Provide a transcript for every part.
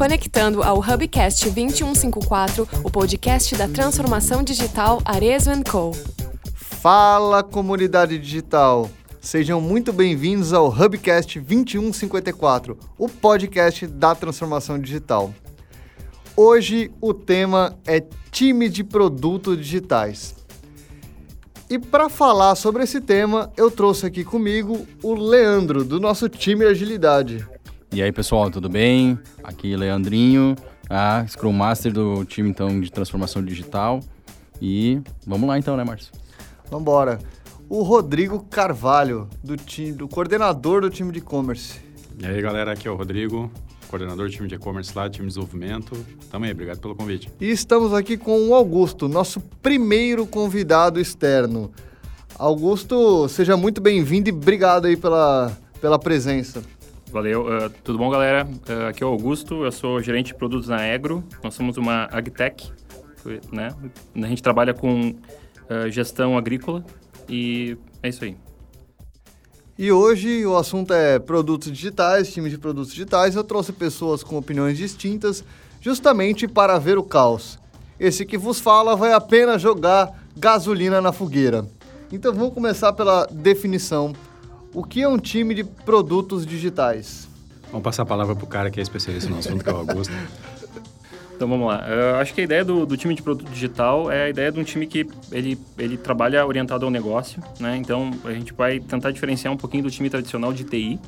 conectando ao Hubcast 2154, o podcast da transformação digital Arezo Co. Fala comunidade digital! Sejam muito bem-vindos ao Hubcast 2154, o podcast da transformação digital. Hoje o tema é time de produtos digitais. E para falar sobre esse tema, eu trouxe aqui comigo o Leandro, do nosso time de agilidade. E aí, pessoal, tudo bem? Aqui é Leandrinho, a Scrum Master do time então de transformação digital. E vamos lá então, né, Márcio? Vamos embora. O Rodrigo Carvalho, do time, do coordenador do time de e-commerce. E aí, galera, aqui é o Rodrigo, coordenador do time de e-commerce lá, time de desenvolvimento. Tamo aí, obrigado pelo convite. E estamos aqui com o Augusto, nosso primeiro convidado externo. Augusto, seja muito bem-vindo e obrigado aí pela, pela presença. Valeu, uh, tudo bom, galera? Uh, aqui é o Augusto, eu sou gerente de produtos na Egro. Nós somos uma agtech, né? A gente trabalha com uh, gestão agrícola e é isso aí. E hoje o assunto é produtos digitais, time de produtos digitais. Eu trouxe pessoas com opiniões distintas, justamente para ver o caos. Esse que vos fala vai apenas jogar gasolina na fogueira. Então vamos começar pela definição. O que é um time de produtos digitais? Vamos passar a palavra para o cara que é especialista no assunto, que é o Augusto. Então vamos lá. Eu acho que a ideia do, do, time de produto digital é a ideia de um time que ele, ele trabalha orientado ao negócio, né? Então a gente vai tentar diferenciar um pouquinho do time tradicional de TI,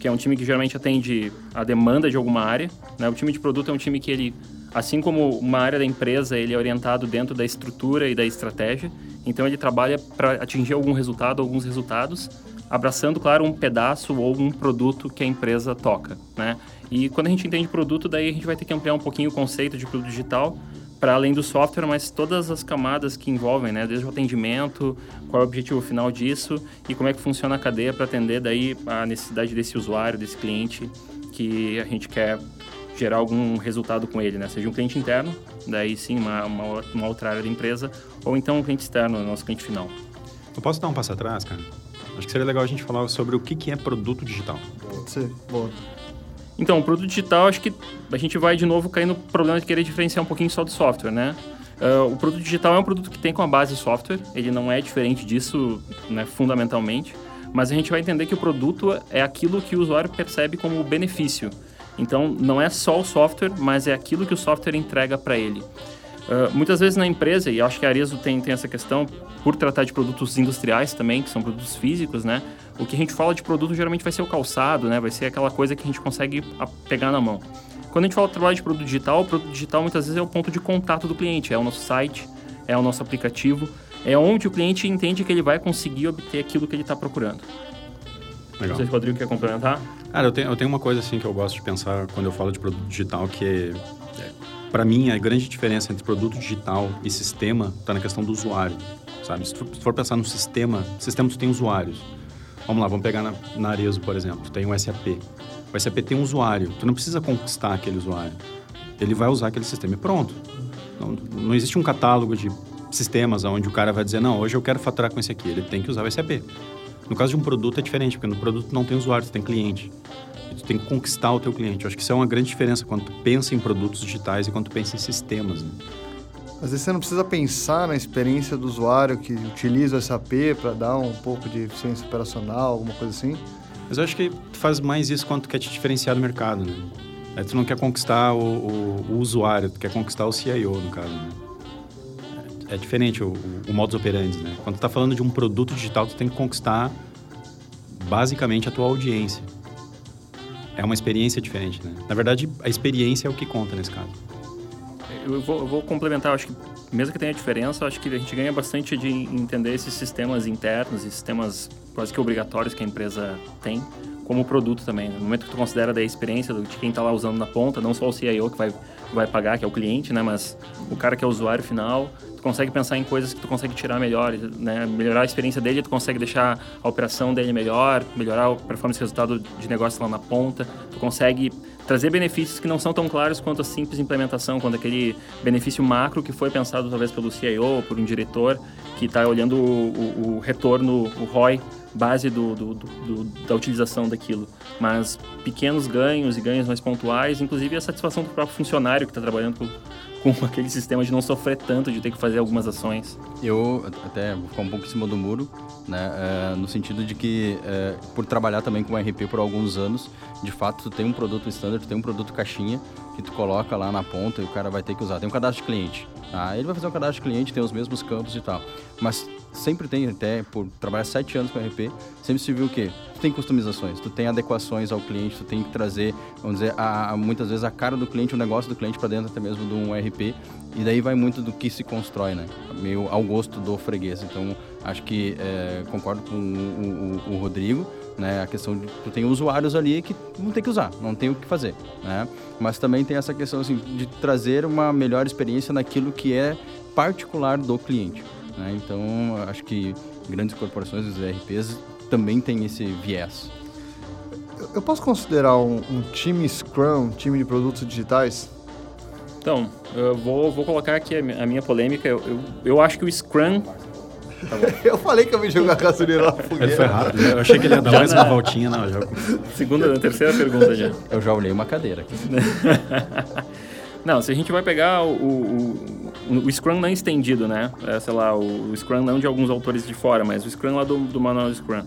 que é um time que geralmente atende a demanda de alguma área. Né? O time de produto é um time que ele, assim como uma área da empresa, ele é orientado dentro da estrutura e da estratégia. Então ele trabalha para atingir algum resultado, alguns resultados, abraçando, claro, um pedaço ou um produto que a empresa toca, né? E quando a gente entende produto, daí a gente vai ter que ampliar um pouquinho o conceito de produto digital para além do software, mas todas as camadas que envolvem, né? Desde o atendimento, qual é o objetivo final disso e como é que funciona a cadeia para atender daí a necessidade desse usuário, desse cliente que a gente quer gerar algum resultado com ele, né? Seja um cliente interno, daí sim uma, uma, uma outra área da empresa, ou então um cliente externo, nosso cliente final. Eu posso dar um passo atrás, cara? Acho que seria legal a gente falar sobre o que, que é produto digital. Pode ser, boa. Então, o produto digital, acho que a gente vai de novo cair no problema de querer diferenciar um pouquinho só do software, né? Uh, o produto digital é um produto que tem com a base software, ele não é diferente disso, né, fundamentalmente, mas a gente vai entender que o produto é aquilo que o usuário percebe como benefício. Então, não é só o software, mas é aquilo que o software entrega para ele. Uh, muitas vezes na empresa, e acho que a Arezo tem, tem essa questão, por tratar de produtos industriais também, que são produtos físicos, né? O que a gente fala de produto geralmente vai ser o calçado, né? Vai ser aquela coisa que a gente consegue pegar na mão. Quando a gente fala de trabalho de produto digital, o produto digital muitas vezes é o ponto de contato do cliente, é o nosso site, é o nosso aplicativo, é onde o cliente entende que ele vai conseguir obter aquilo que ele está procurando. Legal. Não sei se o Rodrigo quer complementar. Cara, eu tenho, eu tenho uma coisa assim que eu gosto de pensar quando eu falo de produto digital, que para mim a grande diferença entre produto digital e sistema está na questão do usuário, sabe? Se se for pensar no sistema, sistema tu tem usuários. Vamos lá, vamos pegar na, na Arezo, por exemplo. Tu tem um SAP. O SAP tem um usuário. Tu não precisa conquistar aquele usuário. Ele vai usar aquele sistema e pronto. Não, não existe um catálogo de sistemas onde o cara vai dizer, não, hoje eu quero faturar com esse aqui. Ele tem que usar o SAP. No caso de um produto é diferente, porque no produto não tem usuário, tu tem cliente. E tu tem que conquistar o teu cliente. Eu acho que isso é uma grande diferença quando tu pensa em produtos digitais e quando tu pensa em sistemas. Né? Às vezes você não precisa pensar na experiência do usuário que utiliza o SAP para dar um pouco de eficiência operacional, alguma coisa assim. Mas eu acho que tu faz mais isso quando tu quer te diferenciar do mercado, né? Aí tu não quer conquistar o, o, o, usuário, tu quer conquistar o CIO, no caso, né? É, diferente o, o, modus operandi, né? Quando tá falando de um produto digital, tu tem que conquistar basicamente a tua audiência. É uma experiência diferente, né? Na verdade, a experiência é o que conta nesse caso eu vou, eu vou complementar, acho que mesmo que tenha diferença, acho que a gente ganha bastante de entender esses sistemas internos e sistemas quase que obrigatórios que a empresa tem como produto também. No momento que tu considera da experiência de quem está lá usando na ponta, não só o CIO que vai, vai pagar, que é o cliente, né, mas o cara que é o usuário final, consegue pensar em coisas que tu consegue tirar melhor, né, melhorar a experiência dele, tu consegue deixar a operação dele melhor, melhorar a performance e resultado de negócio lá na ponta, tu consegue trazer benefícios que não são tão claros quanto a simples implementação, quando aquele benefício macro que foi pensado talvez pelo CIO, por um diretor, que está olhando o, o, o, retorno, o ROI base do, do, do, da utilização daquilo, mas pequenos ganhos e ganhos mais pontuais, inclusive a satisfação do próprio funcionário que está trabalhando com, com aquele sistema de não sofrer tanto, de ter que fazer algumas ações. Eu até vou ficar um pouco em cima do muro, né? É, no sentido de que, é, por trabalhar também com RP por alguns anos, de fato, tu tem um produto standard, tu tem um produto caixinha, que tu coloca lá na ponta e o cara vai ter que usar. Tem um cadastro de cliente. Tá? Ele vai fazer um cadastro de cliente, tem os mesmos campos e tal. Mas sempre tem, até por trabalhar sete anos com RP, sempre se viu o quê? Tu tem customizações, tu tem adequações ao cliente, tu tem que trazer, vamos dizer, a, muitas vezes a cara do cliente, o negócio do cliente para dentro até mesmo de um RP. E daí vai muito do que se constrói, né? Meio ao gosto do freguês. Então, acho que é, concordo com o, o, o Rodrigo né? A questão de tu tem usuários ali que não tem que usar, não tem o que fazer, né? Mas também tem essa questão assim, de trazer uma melhor experiência naquilo que é particular do cliente, né? Então, acho que grandes corporações, os ERPs, também têm esse viés. Eu posso considerar um, um time Scrum, um time de produtos digitais? Então, eu vou, vou colocar aqui a minha polêmica. Eu, eu, eu acho que o Scrum Tá eu falei que eu ia jogar gasolina na fogueira. Ele foi rápido. Eu achei que ele ia dar mais uma voltinha. Não, já... Segunda, terceira pergunta já. Eu já olhei uma cadeira aqui. não, se a gente vai pegar o, o, o, Scrum não estendido, né? É, sei lá, o, o, Scrum não de alguns autores de fora, mas o Scrum lá do, do manual Scrum.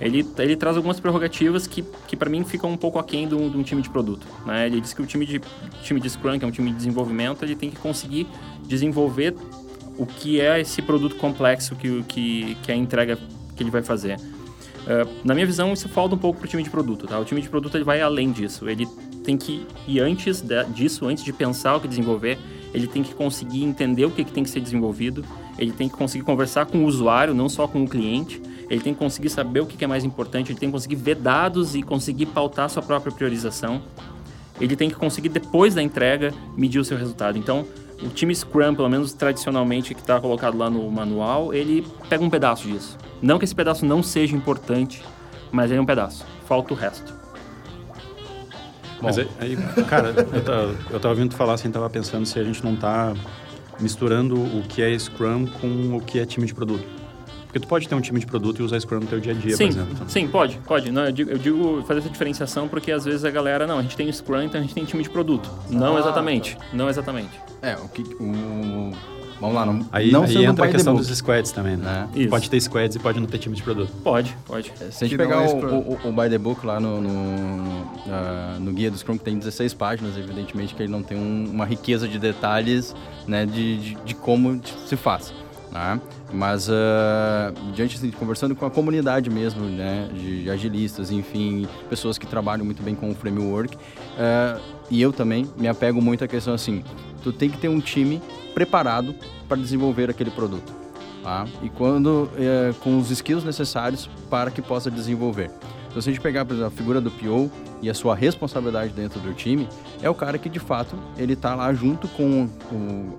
Ele, ele traz algumas prerrogativas que, que para mim ficam um pouco aquém de um time de produto. Né? Ele diz que o time de, time de Scrum, que é um time de desenvolvimento, ele tem que conseguir desenvolver o que é esse produto complexo que, que, que é a entrega que ele vai fazer. Uh, na minha visão, isso falta um pouco para o time de produto. Tá? O time de produto ele vai além disso. Ele tem que ir antes de, disso, antes de pensar o que desenvolver, ele tem que conseguir entender o que, que tem que ser desenvolvido, ele tem que conseguir conversar com o usuário, não só com o cliente, ele tem que conseguir saber o que, que é mais importante, ele tem que conseguir ver dados e conseguir pautar sua própria priorização. Ele tem que conseguir, depois da entrega, medir o seu resultado. Então, o time Scrum, pelo menos tradicionalmente que está colocado lá no manual, ele pega um pedaço disso. Não que esse pedaço não seja importante, mas ele é um pedaço. Falta o resto. Bom. Mas aí, cara, eu tava, eu tava ouvindo falar assim, tava pensando se a gente não tá misturando o que é Scrum com o que é time de produto. Porque tu pode ter um time de produto e usar Scrum no teu dia a dia, sim, por exemplo. Sim, pode, pode. Não, eu, digo, eu digo fazer essa diferenciação porque às vezes a galera, não, a gente tem Scrum, então a gente tem time de produto. Não ah, exatamente, tá. não exatamente. É, o que... O... Vamos lá, não, aí, não aí entra a questão dos squads também, né? É. Pode ter squads e pode não ter time de produto. Pode, pode. É, se a gente pegar é o, o, o, By the Book lá no, no, uh, no, guia do Scrum, que tem 16 páginas, evidentemente que ele não tem um, uma riqueza de detalhes né, de, de, de como se faz. Né? Mas, uh, diante assim, conversando com a comunidade mesmo, né, de agilistas, enfim, pessoas que trabalham muito bem com o framework, uh, e eu também me apego muito à questão assim, tu tem que ter um time preparado para desenvolver aquele produto. Tá? E quando, uh, com os skills necessários para que possa desenvolver. Então, se a gente pegar, por exemplo, a figura do PO e a sua responsabilidade dentro do time, é o cara que, de fato, ele está lá junto com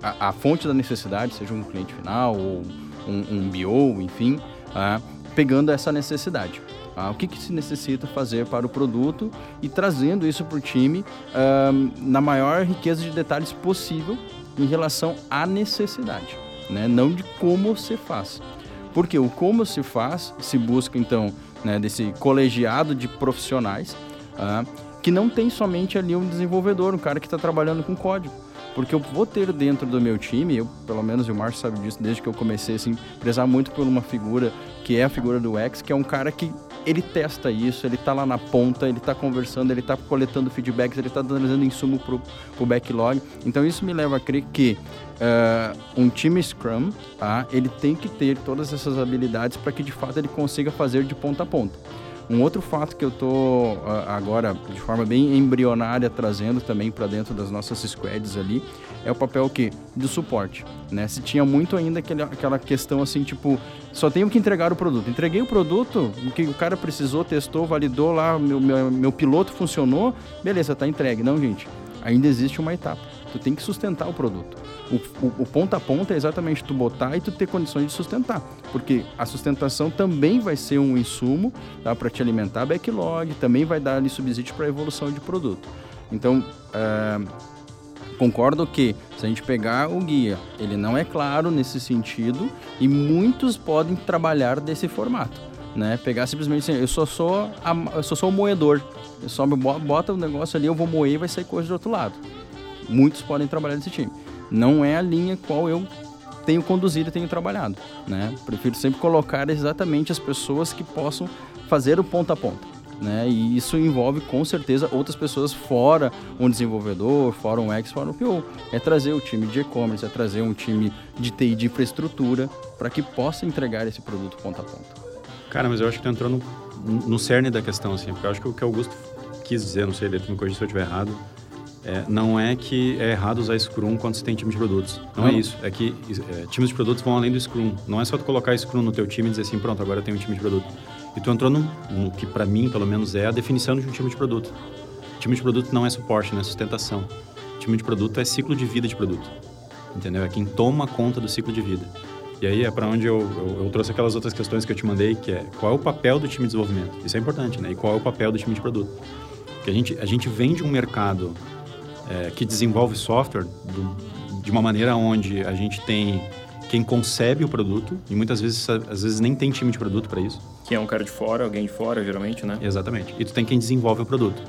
a, a, fonte da necessidade, seja um cliente final ou um, um BO, enfim, ah, pegando essa necessidade. Ah, o que, que, se necessita fazer para o produto e trazendo isso para o time ah, na maior riqueza de detalhes possível em relação à necessidade, né? não de como se faz. Porque o como se faz se busca, então, né, desse colegiado de profissionais, uh, que não tem somente ali um desenvolvedor, um cara que está trabalhando com código. Porque eu vou ter dentro do meu time, eu, pelo menos o Márcio sabe disso desde que eu comecei assim, prezar muito por uma figura que é a figura do X, que é um cara que ele testa isso, ele está lá na ponta, ele está conversando, ele está coletando feedbacks, ele está trazendo insumo para o backlog. Então isso me leva a crer que uh, um time Scrum, tá, ele tem que ter todas essas habilidades para que de fato ele consiga fazer de ponta a ponta. Um outro fato que eu estou uh, agora, de forma bem embrionária, trazendo também para dentro das nossas squads ali, é o papel que do suporte, né? Se tinha muito ainda aquele, aquela questão assim, tipo, só tenho que entregar o produto. Entreguei o produto, o que o cara precisou, testou, validou lá, meu, meu, meu piloto funcionou, beleza, tá entregue. Não, gente, ainda existe uma etapa. Tu tem que sustentar o produto. O, o, o, ponta a ponta é exatamente tu botar e tu ter condições de sustentar. Porque a sustentação também vai ser um insumo tá, para te alimentar backlog, também vai dar ali subsídio para a evolução de produto. Então, uh, concordo que se a gente pegar o guia, ele não é claro nesse sentido e muitos podem trabalhar desse formato. né? Pegar simplesmente assim, eu só sou, a, eu só sou o moedor. Eu só bota o negócio ali, eu vou moer e vai sair coisa do outro lado. Muitos podem trabalhar nesse time. Não é a linha qual eu tenho conduzido e tenho trabalhado, né? Prefiro sempre colocar exatamente as pessoas que possam fazer o ponta a ponta, né? E isso envolve com certeza outras pessoas fora um desenvolvedor, fora um ex, fora um PO. É trazer o time de e-commerce, é trazer um time de TI de infraestrutura para que possa entregar esse produto ponta a ponta. Cara, mas eu acho que tu entrou no, no cerne da questão, assim, porque eu acho que o que o Augusto quis dizer, não sei, ele me corrija se eu estiver errado, é, não é que é errado usar Scrum quando você tem time de produtos. Não, é Não. isso. É que é, times de produtos vão além do Scrum. Não é só tu colocar Scrum no teu time e dizer assim, pronto, agora eu tenho um time de produto. E tu entrou no, no que para mim, pelo menos, é a definição de um time de produto. Time de produto não é suporte, não é sustentação. Time de produto é ciclo de vida de produto. Entendeu? É quem toma conta do ciclo de vida. E aí é para onde eu, eu, eu trouxe aquelas outras questões que eu te mandei, que é qual é o papel do time de desenvolvimento? Isso é importante, né? E qual é o papel do time de produto? Porque a gente, a gente vem de um mercado é, que desenvolve software do- de uma maneira onde a gente tem quem concebe o produto, e muitas vezes, às vezes nem tem time de produto para isso. Que é um cara de fora, alguém de fora, geralmente, né? Exatamente. E tu tem quem desenvolve o produto.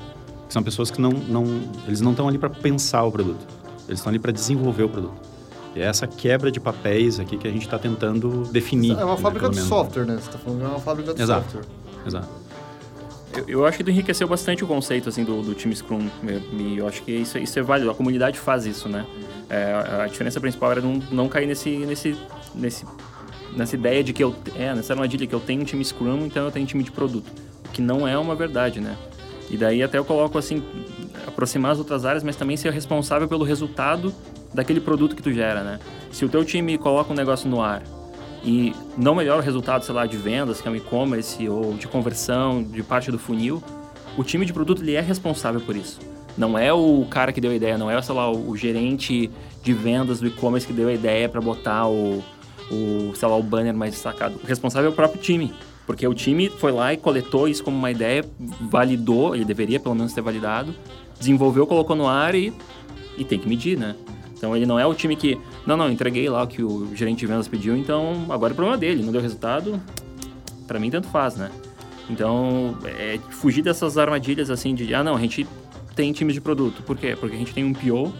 Que são pessoas que não, não eles não estão ali para pensar o produto. Eles estão ali para desenvolver o produto. E é essa quebra de papéis aqui que a gente está tentando definir. É uma né, fábrica de software, né? Você tá falando de uma fábrica de Exato. software. Exato. Eu, eu acho que tu enriqueceu bastante o conceito, assim, do, do time Scrum. E eu acho que isso, isso é válido. A comunidade faz isso, né? É, a- diferença principal era não, não cair nesse, nesse, nesse, nessa ideia de que eu... É, nessa armadilha que eu tenho um time Scrum, então eu tenho um time de produto. O que não é uma verdade, né? E daí até eu coloco, assim, aproximar as outras áreas, mas também ser responsável pelo resultado daquele produto que tu gera, né? Se o teu time coloca um negócio no ar e não melhora o resultado, sei lá, de vendas, que é um e-commerce, ou de conversão, de parte do funil, o time de produto ele é responsável por isso. Não é o cara que deu a ideia, não é, sei lá, o gerente de vendas do e-commerce que deu a ideia para botar o, o, sei lá, o banner mais destacado. O responsável é o próprio time. Porque o time foi lá e coletou isso como uma ideia, validou, ele deveria pelo menos ter validado, desenvolveu, colocou no ar e, e tem que medir, né? Então ele não é o time que, não, não, entreguei lá o que o gerente de vendas pediu, então agora é problema dele, não deu resultado, Pra mim tanto faz, né? Então, é fugir dessas armadilhas assim de, ah, não, a gente tem times de produto. Por quê? Porque a gente tem um PO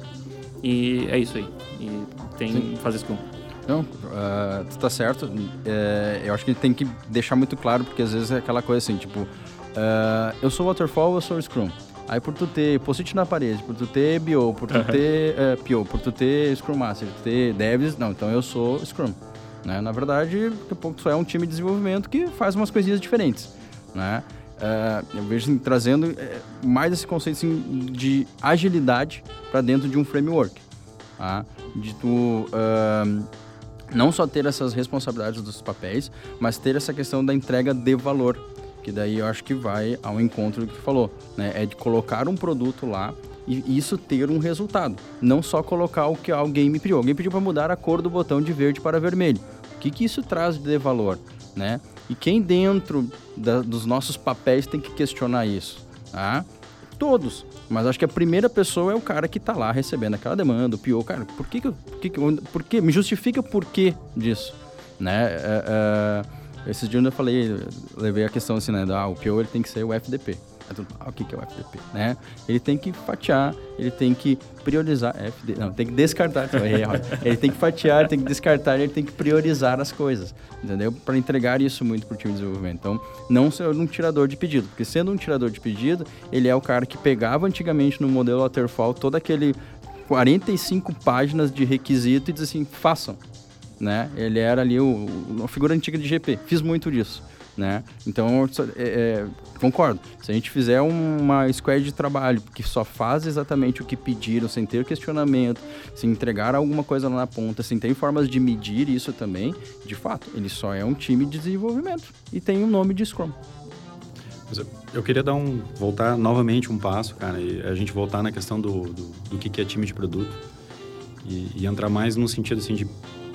e é isso aí. E tem fazer Scrum. Não, ah, tu tá certo. É, eu acho que tem que deixar muito claro, porque às vezes é aquela coisa assim, tipo, ah, eu sou Waterfall, eu sou Scrum. Aí por tu ter post-it na parede, por tu ter BO, por tu ter eh, PO, por tu ter Scrum Master, por tu ter Devs, não, então eu sou Scrum. Né? Na verdade, daqui a pouco tu é um time de desenvolvimento que faz umas coisinhas diferentes. Né? Ah, eu vejo assim, trazendo eh, mais esse conceito assim, de agilidade para dentro de um framework. Tá? De tu não só ter essas responsabilidades dos papéis, mas ter essa questão da entrega de valor, que daí eu acho que vai ao encontro do que falou, né? É de colocar um produto lá e isso ter um resultado, não só colocar o que alguém me pediu. Alguém pediu para mudar a cor do botão de verde para vermelho. O que que isso traz de valor, né? E quem dentro da- dos nossos papéis tem que questionar isso, tá? Todos. Mas acho que a primeira pessoa é o cara que tá lá recebendo aquela demanda, o pior. Cara, por que que, por que, que por que me justifica o porquê disso, né? É, é, esses dias eu falei, levei a questão assim, né? Ah, o PO ele tem que ser o FDP. Ah, o que que é o FDP, né? Ele tem que fatiar, ele tem que priorizar, FD, não, tem que descartar, ele tem que fatiar, tem que descartar, ele tem que priorizar as coisas, entendeu? Para entregar isso muito pro time de desenvolvimento. Então, não ser um tirador de pedido, porque sendo um tirador de pedido, ele é o cara que pegava antigamente no modelo Waterfall todo aquele 45 páginas de requisito e diz assim, façam, né? Ele era ali o, uma figura antiga de GP. Fiz muito disso, né? Então, é, é, concordo. Se a gente fizer uma squad de trabalho que só faz exatamente o que pediram, sem ter questionamento, sem entregar alguma coisa lá na ponta, sem ter formas de medir isso também, de fato, ele só é um time de desenvolvimento e tem o nome de Scrum. Eu- queria dar um voltar novamente um passo, cara, e a gente voltar na questão do, do, do que é time de produto e, e entrar mais no sentido assim de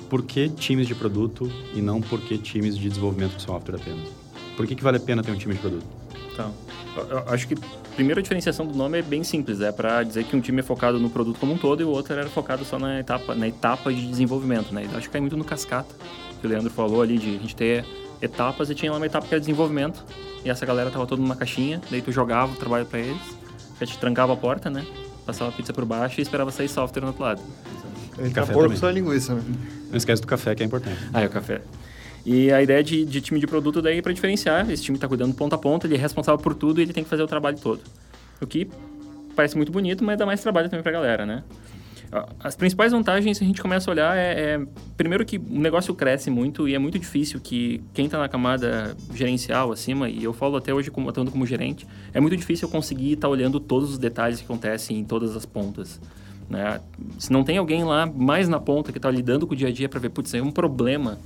por que times de produto e não por que times de desenvolvimento de software apenas. Por que, que vale a pena ter um time de produto? Então, eu- eu acho que a primeira diferenciação do nome é bem simples, é para dizer que um time é focado no produto como um todo e o outro era focado só na etapa, na etapa de desenvolvimento, né? Eu acho que cai muito no cascata, que o Leandro falou ali de a gente ter etapas e tinha lá uma etapa que era desenvolvimento. E essa galera tava toda numa caixinha, daí tu jogava o trabalho para eles, a gente trancava a porta, né? Passava a pizza por baixo e esperava sair software no outro lado. Entra porco só linguiça, né? Não esquece do café, que é importante. Ah, é o café. E a ideia de, de time de produto daí é para diferenciar. Esse time está cuidando ponta a ponta, ele é responsável por tudo e ele tem que fazer o trabalho todo. O que parece muito bonito, mas dá mais trabalho também para a galera, né? As principais vantagens, se a gente começa a olhar, é, é, primeiro que o negócio cresce muito e é muito difícil que quem está na camada gerencial acima, e eu falo até hoje como, atuando como gerente, é muito difícil eu conseguir estar olhando todos os detalhes que acontecem em todas as pontas. Né? Se não tem alguém lá mais na ponta que está lidando com o dia a dia para ver, putz, é um problema,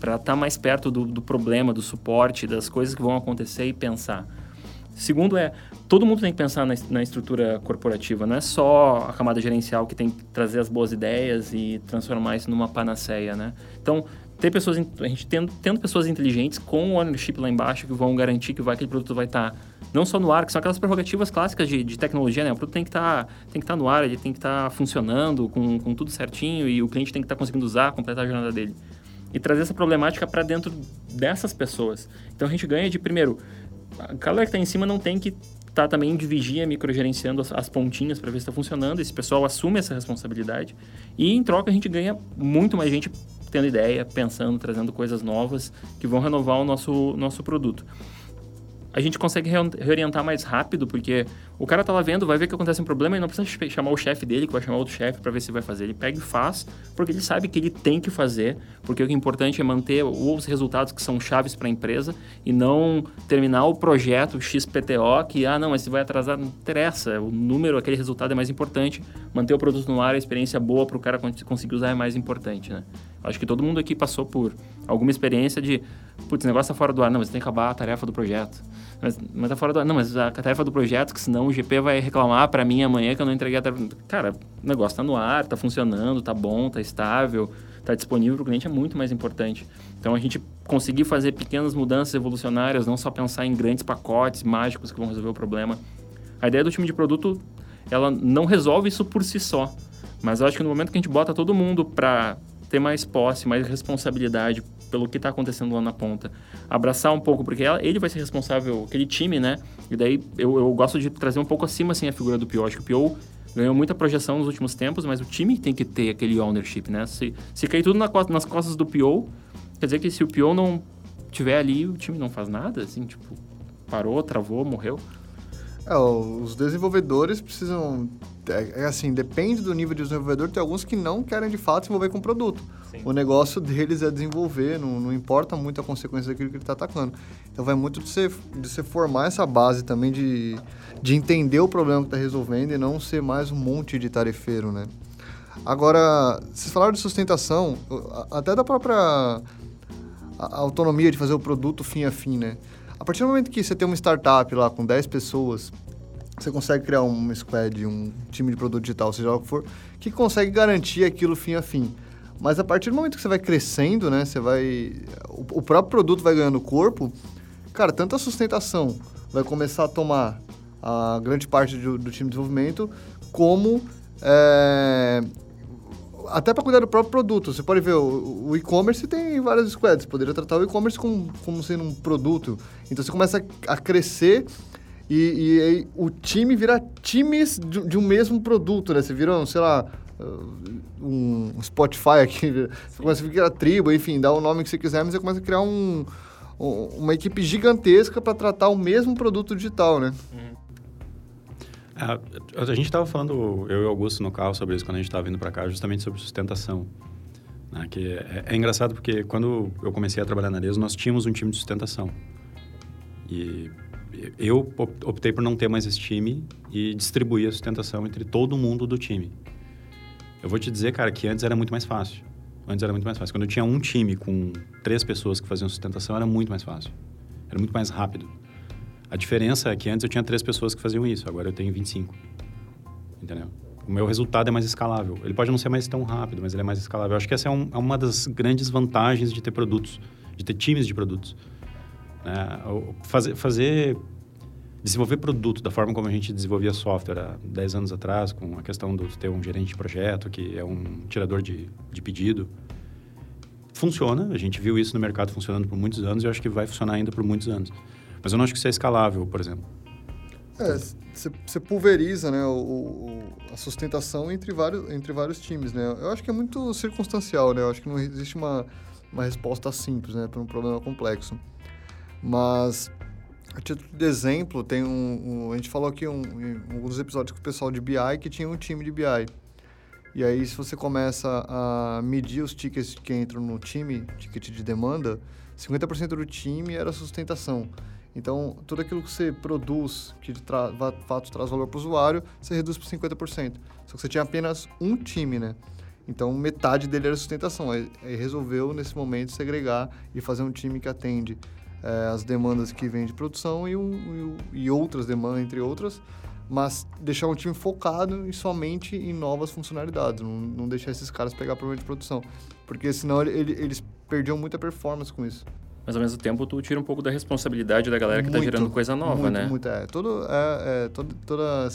para estar mais perto do, do problema, do suporte, das coisas que vão acontecer e pensar. Segundo é, todo mundo tem que pensar na, na estrutura corporativa, não é só a camada gerencial que tem que trazer as boas ideias e transformar isso numa panaceia, né? Então, ter pessoas, a gente tendo, tendo pessoas inteligentes com o ownership lá embaixo que vão garantir que vai, aquele produto vai estar não só no ar, que são aquelas prerrogativas clássicas de, de tecnologia, né? O produto tem que que estar no ar, ele tem que estar funcionando com, com tudo certinho e o cliente tem que estar conseguindo usar, completar a jornada dele. E trazer essa problemática para dentro dessas pessoas. Então a gente ganha de, primeiro, a galera que está em cima não tem que estar também de vigia, microgerenciando as, as pontinhas para ver se está funcionando. Esse pessoal assume essa responsabilidade. E em troca a gente ganha muito mais gente tendo ideia, pensando, trazendo coisas novas que vão renovar o nosso, nosso produto a gente consegue reorientar mais rápido, porque o cara tá lá vendo, vai ver que acontece um problema e não precisa ch- chamar o chefe dele, que vai chamar outro chefe para ver se vai fazer. Ele pega e faz, porque ele sabe que ele tem que fazer, porque o que é importante é manter os resultados que são chaves para a empresa e não terminar o projeto XPTO, que, ah, não, mas se vai atrasar, não interessa. O número, aquele resultado é mais importante. Manter o produto no ar, a experiência boa para o cara con- conseguir usar é mais importante, né? Acho que todo mundo aqui passou por alguma experiência de, putz, o negócio tá fora do ar. Não, mas tem que acabar a tarefa do projeto. Mas, mas tá fora do ar. Não, mas a tarefa do projeto, que senão o GP vai reclamar para mim amanhã que eu não entreguei a tarefa. Cara, o negócio tá no ar, tá funcionando, tá bom, tá estável, tá disponível para o cliente é muito mais importante. Então a gente conseguir fazer pequenas mudanças evolucionárias, não só pensar em grandes pacotes mágicos que vão resolver o problema. A ideia do time de produto, ela não resolve isso por si só. Mas eu acho que no momento que a gente bota todo mundo para ter mais posse, mais responsabilidade pelo que está acontecendo lá na ponta, abraçar um pouco, porque ela- ele vai ser responsável, aquele time, né? E daí eu, eu gosto de trazer um pouco acima assim a figura do Pio. Acho que o Pio ganhou muita projeção nos últimos tempos, mas o time tem que ter aquele ownership, né? Se, se cair tudo na nas costas do Pio, quer dizer que se o Pio não tiver ali, o time não faz nada, assim, tipo, parou, travou, morreu. É, os desenvolvedores precisam. É, é assim, depende do nível de desenvolvedor. Tem alguns que não querem de fato se envolver com o produto. Sim. O negócio deles é desenvolver, não, não importa muito a consequência daquilo que ele está atacando. Então vai muito de você, de você formar essa base também de, de entender o problema que está resolvendo e não ser mais um monte de tarefeiro, né? Agora, vocês falaram de sustentação, até da própria autonomia de fazer o produto fim a fim, né? A partir do momento que você tem uma startup lá com 10 pessoas, você consegue criar um squad, um time de produto digital, seja lá o que for, que consegue garantir aquilo fim a fim. Mas a partir do momento que você vai crescendo, né, você vai o, o próprio produto vai ganhando corpo, cara, tanto a sustentação vai começar a tomar a grande parte do, do time de desenvolvimento, como é, até para cuidar do próprio produto. Você pode ver, o, o e-commerce tem várias squads. Você poderia tratar o e-commerce como, como sendo um produto. Então você começa a, a crescer e, e aí o time vira times de, de um mesmo produto, né? Você vira, sei lá, um Spotify aqui. Você começa a criar tribo, enfim, dá o nome que você quiser, mas você começa a criar um, um- uma equipe gigantesca para tratar o mesmo produto digital, né? A, a gente estava falando, eu e o Augusto, no carro, sobre isso quando a gente estava vindo para cá, justamente sobre sustentação. né? Que é, é engraçado porque quando eu comecei a trabalhar na Arezo, nós tínhamos um time de sustentação. E eu op- optei por não ter mais esse time e distribuir a sustentação entre todo mundo do time. Eu vou te dizer, cara, que antes era muito mais fácil. Antes era muito mais fácil. Quando eu tinha um time com três pessoas que faziam sustentação, era muito mais fácil. Era muito mais rápido. A diferença é que antes eu tinha três pessoas que faziam isso, agora eu tenho 25. Entendeu? O meu resultado é mais escalável. Ele pode não ser mais tão rápido, mas ele é mais escalável. Eu acho que essa é, um- é uma das grandes vantagens de ter produtos, de ter times de produtos. O- Fazer, fazer, desenvolver produto da forma como a gente desenvolvia software há 10 anos atrás, com a questão de ter um gerente de projeto, que é um tirador de, de pedido, funciona, a gente viu isso no mercado funcionando por muitos anos e eu acho que vai funcionar ainda por muitos anos. Mas eu não acho que isso é escalável, por exemplo. É, você pulveriza né, o, o, a sustentação entre vários, entre vários times, né? Eu acho que é muito circunstancial, né? Eu acho que não existe uma, uma resposta simples, né, para um problema complexo. Mas, a título de exemplo, tem um, um a gente falou aqui um, em alguns episódios com o pessoal de BI que tinha um time de BI. E aí, se você começa a medir os tickets que entram no time, ticket de demanda, 50% do time era sustentação. Então, tudo aquilo que você produz, que de fato traz valor para o usuário, você reduz para 50%. Só que você tinha apenas um time, né? Então, metade dele era sustentação. Aí resolveu, nesse momento, segregar e fazer um time que atende é, as demandas que vem de produção e, um, e, e outras demandas, entre outras, mas deixar um time focado e somente em novas funcionalidades, não, não deixar esses caras pegar problema de produção, porque senão ele, eles perdiam muita performance com isso. Mas ao mesmo tempo tu tira um pouco da responsabilidade da galera que está gerando coisa nova, muito, né? Muito, é. Todo, é, é todo, toda...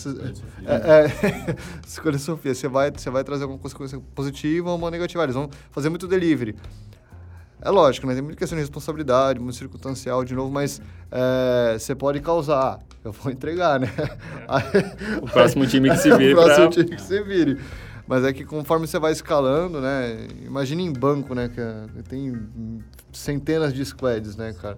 É, é, escolha Sofia. Você vai, você vai trazer alguma coisa positiva ou uma negativa. Eles vão fazer muito delivery. É lógico, né? Tem muita questão de responsabilidade, muito circunstancial, de novo, mas é, você pode causar. Eu vou entregar, né? o próximo time que se vire. o próximo pra... time que se vire. Mas é que conforme você vai escalando, né? Imagine em banco, né? Que é, tem centenas de squads, né, cara?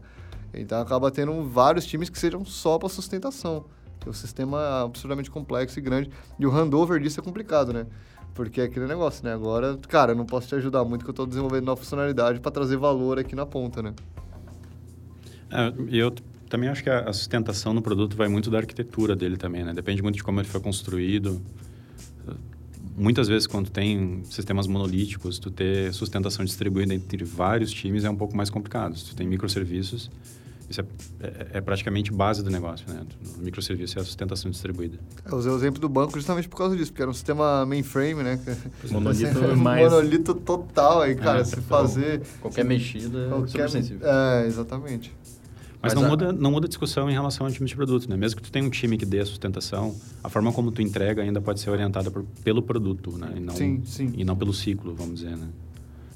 Então acaba tendo vários times que sejam só para sustentação. O sistema é absurdamente complexo e grande. E o handover disso é complicado, né? Porque é aquele negócio, né? Agora, cara, eu não posso te ajudar muito que eu estou desenvolvendo nova funcionalidade para trazer valor aqui na ponta, né? É, eu também acho que a sustentação no produto vai muito da arquitetura dele também, né? Depende muito de como ele foi construído muitas vezes quando tem sistemas monolíticos, tu ter sustentação distribuída entre vários times é um pouco mais complicado. Se tu tem microserviços, isso é, é, é praticamente base do negócio, né? O microserviço é a sustentação distribuída. Eu usei o exemplo do banco justamente por causa disso, porque era um sistema mainframe, né? Monolito é mais... Monolito total aí, cara. É, se fazer... Qualquer mexida qualquer... é super sensível. É, exatamente. Mas, Mas não, a... muda, não muda a discussão em relação ao time de produto, né? Mesmo que tu tenha um time que dê a sustentação, a forma como tu entrega ainda pode ser orientada por, pelo produto, né? E não, sim, sim. E não pelo ciclo, vamos dizer, né?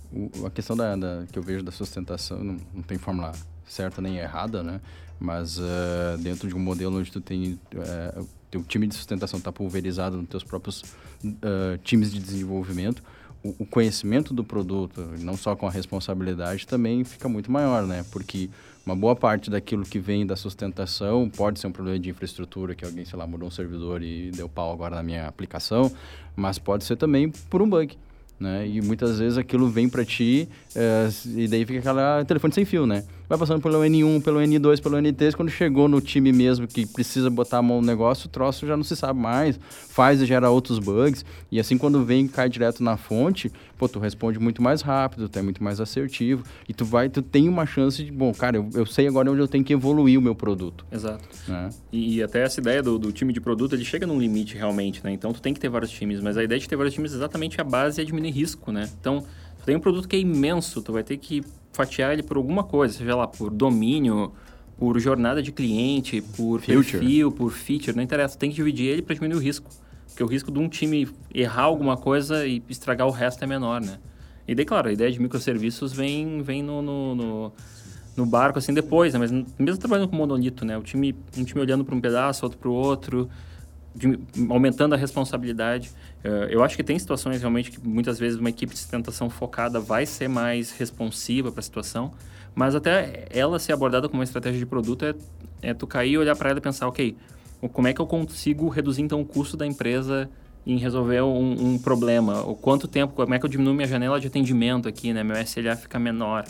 O, a questão da, da, que eu vejo da sustentação, não, não tem fórmula certa nem errada, né? Mas uh, dentro de um modelo onde tu tem... Uh, teu time de sustentação está pulverizado nos teus próprios uh, times de desenvolvimento, o, conhecimento do produto, não só com a responsabilidade, também fica muito maior, né? Porque uma boa parte daquilo que vem da sustentação pode ser um problema de infraestrutura, que alguém, sei lá, mudou um servidor e deu pau agora na minha aplicação, mas pode ser também por um bug. Né? E muitas vezes aquilo vem para ti é, e daí fica aquela telefone sem fio, né? Vai passando pelo N1, pelo N2, pelo N3, quando chegou no time mesmo que precisa botar a mão no negócio, o troço já não se sabe mais, faz e gera outros bugs, e assim quando vem e cai direto na fonte, pô, tu responde muito mais rápido, tu é muito mais assertivo, e tu vai, tu tem uma chance de, bom, cara, eu, eu sei agora onde eu tenho que evoluir o meu produto. Exato. Né? E, e, até essa ideia do, do, time de produto, ele chega num limite realmente, né? Então tu tem que ter vários times, mas a ideia de ter vários times é exatamente a base é diminuir risco, né? Então, tu tem um produto que é imenso, tu vai ter que fatiar ele por alguma coisa, seja lá por domínio, por jornada de cliente, por Future. perfil, por feature, não interessa. Tem que dividir ele para diminuir o risco. Porque o risco de um time errar alguma coisa e estragar o resto é menor, né? E daí, claro, a ideia de microserviços vem, vem no, no, no, no barco assim depois, né? Mas mesmo trabalhando com monolito, né? O time, um time olhando para um pedaço, outro para o outro, de, aumentando a responsabilidade. Uh, eu acho que tem situações realmente que muitas vezes uma equipe de sustentação focada vai ser mais responsiva para a situação, mas até ela ser abordada como uma estratégia de produto é, é tu cair e olhar para ela e pensar, ok, como é que eu consigo reduzir então o custo da empresa em resolver um, um problema? O quanto tempo, como é que eu diminuo minha janela de atendimento aqui, né? Meu SLA fica menor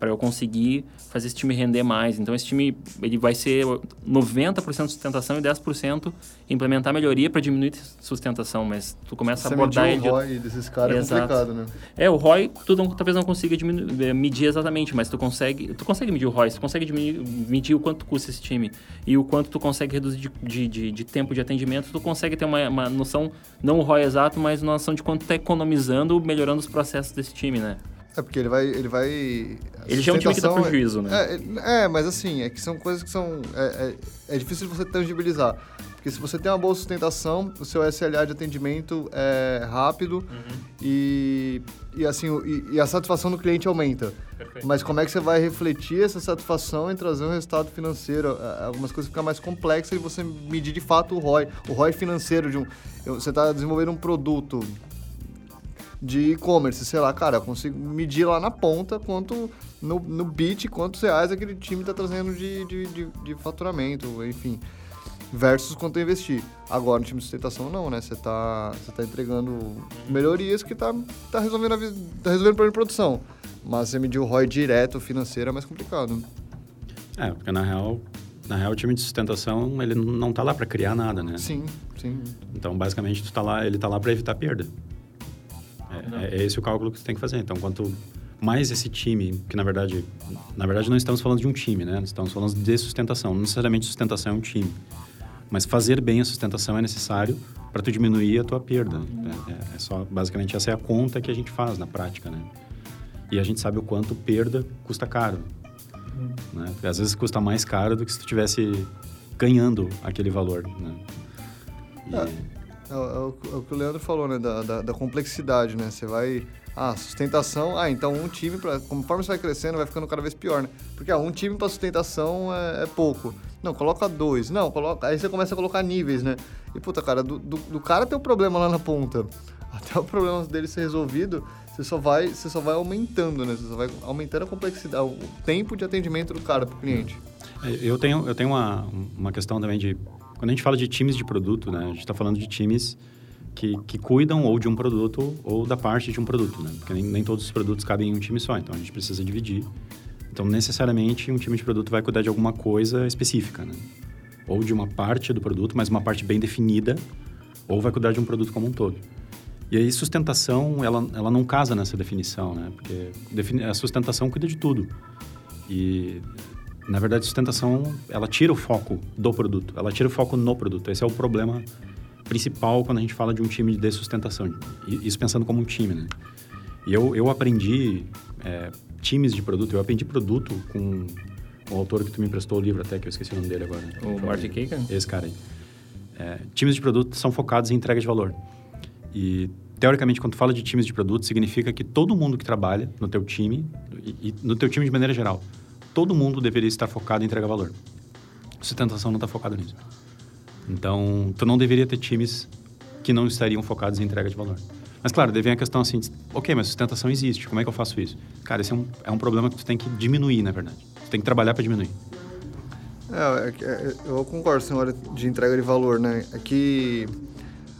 para eu conseguir fazer esse time render mais. Então, esse time ele vai ser 90% sustentação e 10% implementar melhoria para diminuir sustentação, mas tu começa Você a abordar ele... o ROI desses caras é complicado, né? É, o ROI tu não, talvez não consiga diminuir, eh, medir exatamente, mas tu consegue, tu consegue medir o ROI, tu consegue diminuir, medir o quanto custa esse time e o quanto tu consegue reduzir de, de, de, de tempo de atendimento, tu consegue ter uma, uma noção, não o ROI exato, mas uma noção de quanto tu tá economizando, melhorando os processos desse time, né? É porque ele vai. Ele, vai, ele já é um time que dá prejuízo, né? É, é, mas assim, é que são coisas que são. É, é, é, difícil de você tangibilizar. Porque se você tem uma boa sustentação, o seu SLA de atendimento é rápido e, e assim, e, e a satisfação do cliente aumenta. Perfeito. Mas como é que você vai refletir essa satisfação em trazer um resultado financeiro? A- Algumas coisas ficam mais complexas e você medir de fato o ROI. O ROI financeiro de um... Você está desenvolvendo um produto de e-commerce, sei lá, cara, eu consigo medir lá na ponta quanto no, no bit, quantos reais aquele time está trazendo de, de, de, de faturamento, enfim, versus quanto eu investi. Agora, no time de sustentação, não, né? Você está você tá entregando melhorias que tá, tá resolvendo a tá resolvendo o problema de produção. Mas você medir o ROI direto financeiro é mais complicado. É, porque na real, na real o time de sustentação, ele não tá lá para criar nada, né? Sim, sim. Então, basicamente, tu tá lá, ele tá lá para evitar perda. É, é esse o cálculo que tu tem que fazer. Então, quanto mais esse time, que na verdade, na verdade não estamos falando de um time, né? Estamos falando de sustentação. Não necessariamente sustentação é um time. Mas fazer bem a sustentação é necessário para tu diminuir a tua perda. É, é- é só, basicamente, essa é a conta que a gente faz na prática, né? E a gente sabe o quanto perda custa caro. Né? Porque às vezes custa mais caro do que se tu estivesse ganhando aquele valor, né? E- É, o- é o, é o que o Leandro falou, né? Da, da, da complexidade, né? Você vai. Ah, sustentação. Ah, então um time, pra, conforme você vai crescendo, vai ficando cada vez pior, né? Porque ah, um time para sustentação é, é pouco. Não, coloca dois. Não, coloca. Aí você começa a colocar níveis, né? E puta, cara, do, do, do cara ter o problema lá na ponta até o problema dele ser resolvido, você só vai, você só vai aumentando, né? Você só vai aumentando a complexidade, o tempo de atendimento do cara pro cliente. É, Eu tenho, eu tenho uma, uma questão também de... Quando a gente fala de times de produto, né? A gente está falando de times que, que cuidam ou de um produto ou da parte de um produto, né? Porque nem, nem todos os produtos cabem em um time só, então a gente precisa dividir. Então, necessariamente, um time de produto vai cuidar de alguma coisa específica, né? Ou de uma parte do produto, mas uma parte bem definida, ou vai cuidar de um produto como um todo. E aí, sustentação, ela, ela não casa nessa definição, né? Porque a sustentação cuida de tudo. E, na verdade, sustentação, ela tira o foco do produto, ela tira o foco no produto. Esse é o problema principal quando a gente fala de um time de sustentação. Isso pensando como um time, né? E eu, eu aprendi é, times de produto, eu aprendi produto com o autor que tu me emprestou o livro até, que eu esqueci o nome dele agora. O Marty Kagan? Esse cara aí. É, times de produto são focados em entrega de valor. E, teoricamente, quando tu fala de times de produto, significa que todo mundo que trabalha no teu time, e, e no teu time de maneira geral, todo mundo deveria estar focado em entregar valor. Sustentação não está focada nisso. Então, tu não deveria ter times que não estariam focados em entrega de valor. Mas, claro, daí vem a questão assim, ok, mas sustentação existe, como é que eu faço isso? Cara, esse é um, é um problema que tu tem que diminuir, na verdade. Tu tem que trabalhar para diminuir. É, é é, eu concordo com a hora de entrega de valor, né? É que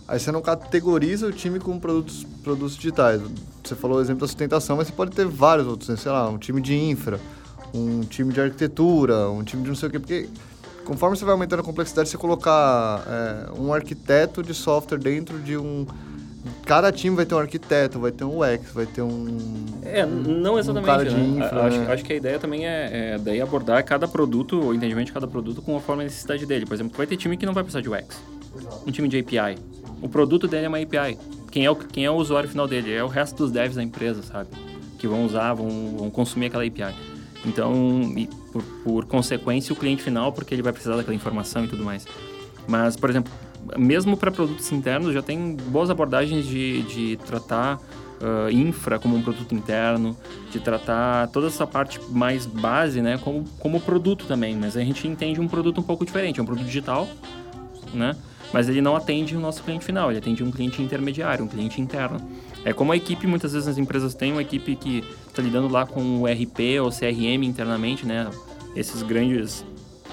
aí você não categoriza o time com produtos, produtos digitais. Você falou o exemplo da sustentação, mas você pode ter vários outros, né? sei lá, um time de infra, um time de arquitetura, um time de não sei o quê, porque conforme você vai aumentando a complexidade, você colocar é, um arquiteto de software dentro de um... Cada time vai ter um arquiteto, vai ter um UX, vai ter um... É, não exatamente. cara de né? infra, A- acho, né? acho que a ideia também é, é daí abordar cada produto, o entendimento de cada produto conforme a necessidade dele. Por exemplo, vai ter time que não vai precisar de UX. Um time de API. O produto dele é uma API. Quem é o, quem é o usuário final dele? É o resto dos devs da empresa, sabe? Que vão usar, vão, vão consumir aquela API. Então, por, por consequência, o cliente final, porque ele vai precisar daquela informação e tudo mais. Mas, por exemplo, mesmo para produtos internos, já tem boas abordagens de, de tratar ah, infra como um produto interno, de tratar toda essa parte mais base, né, como, como produto também. Mas a gente entende um produto um pouco diferente. É um produto digital, né? Mas ele não atende o nosso cliente final, ele atende um cliente intermediário, um cliente interno. É como a equipe, muitas vezes as empresas têm uma equipe que está lidando lá com o RP ou CRM internamente, né? Esses grandes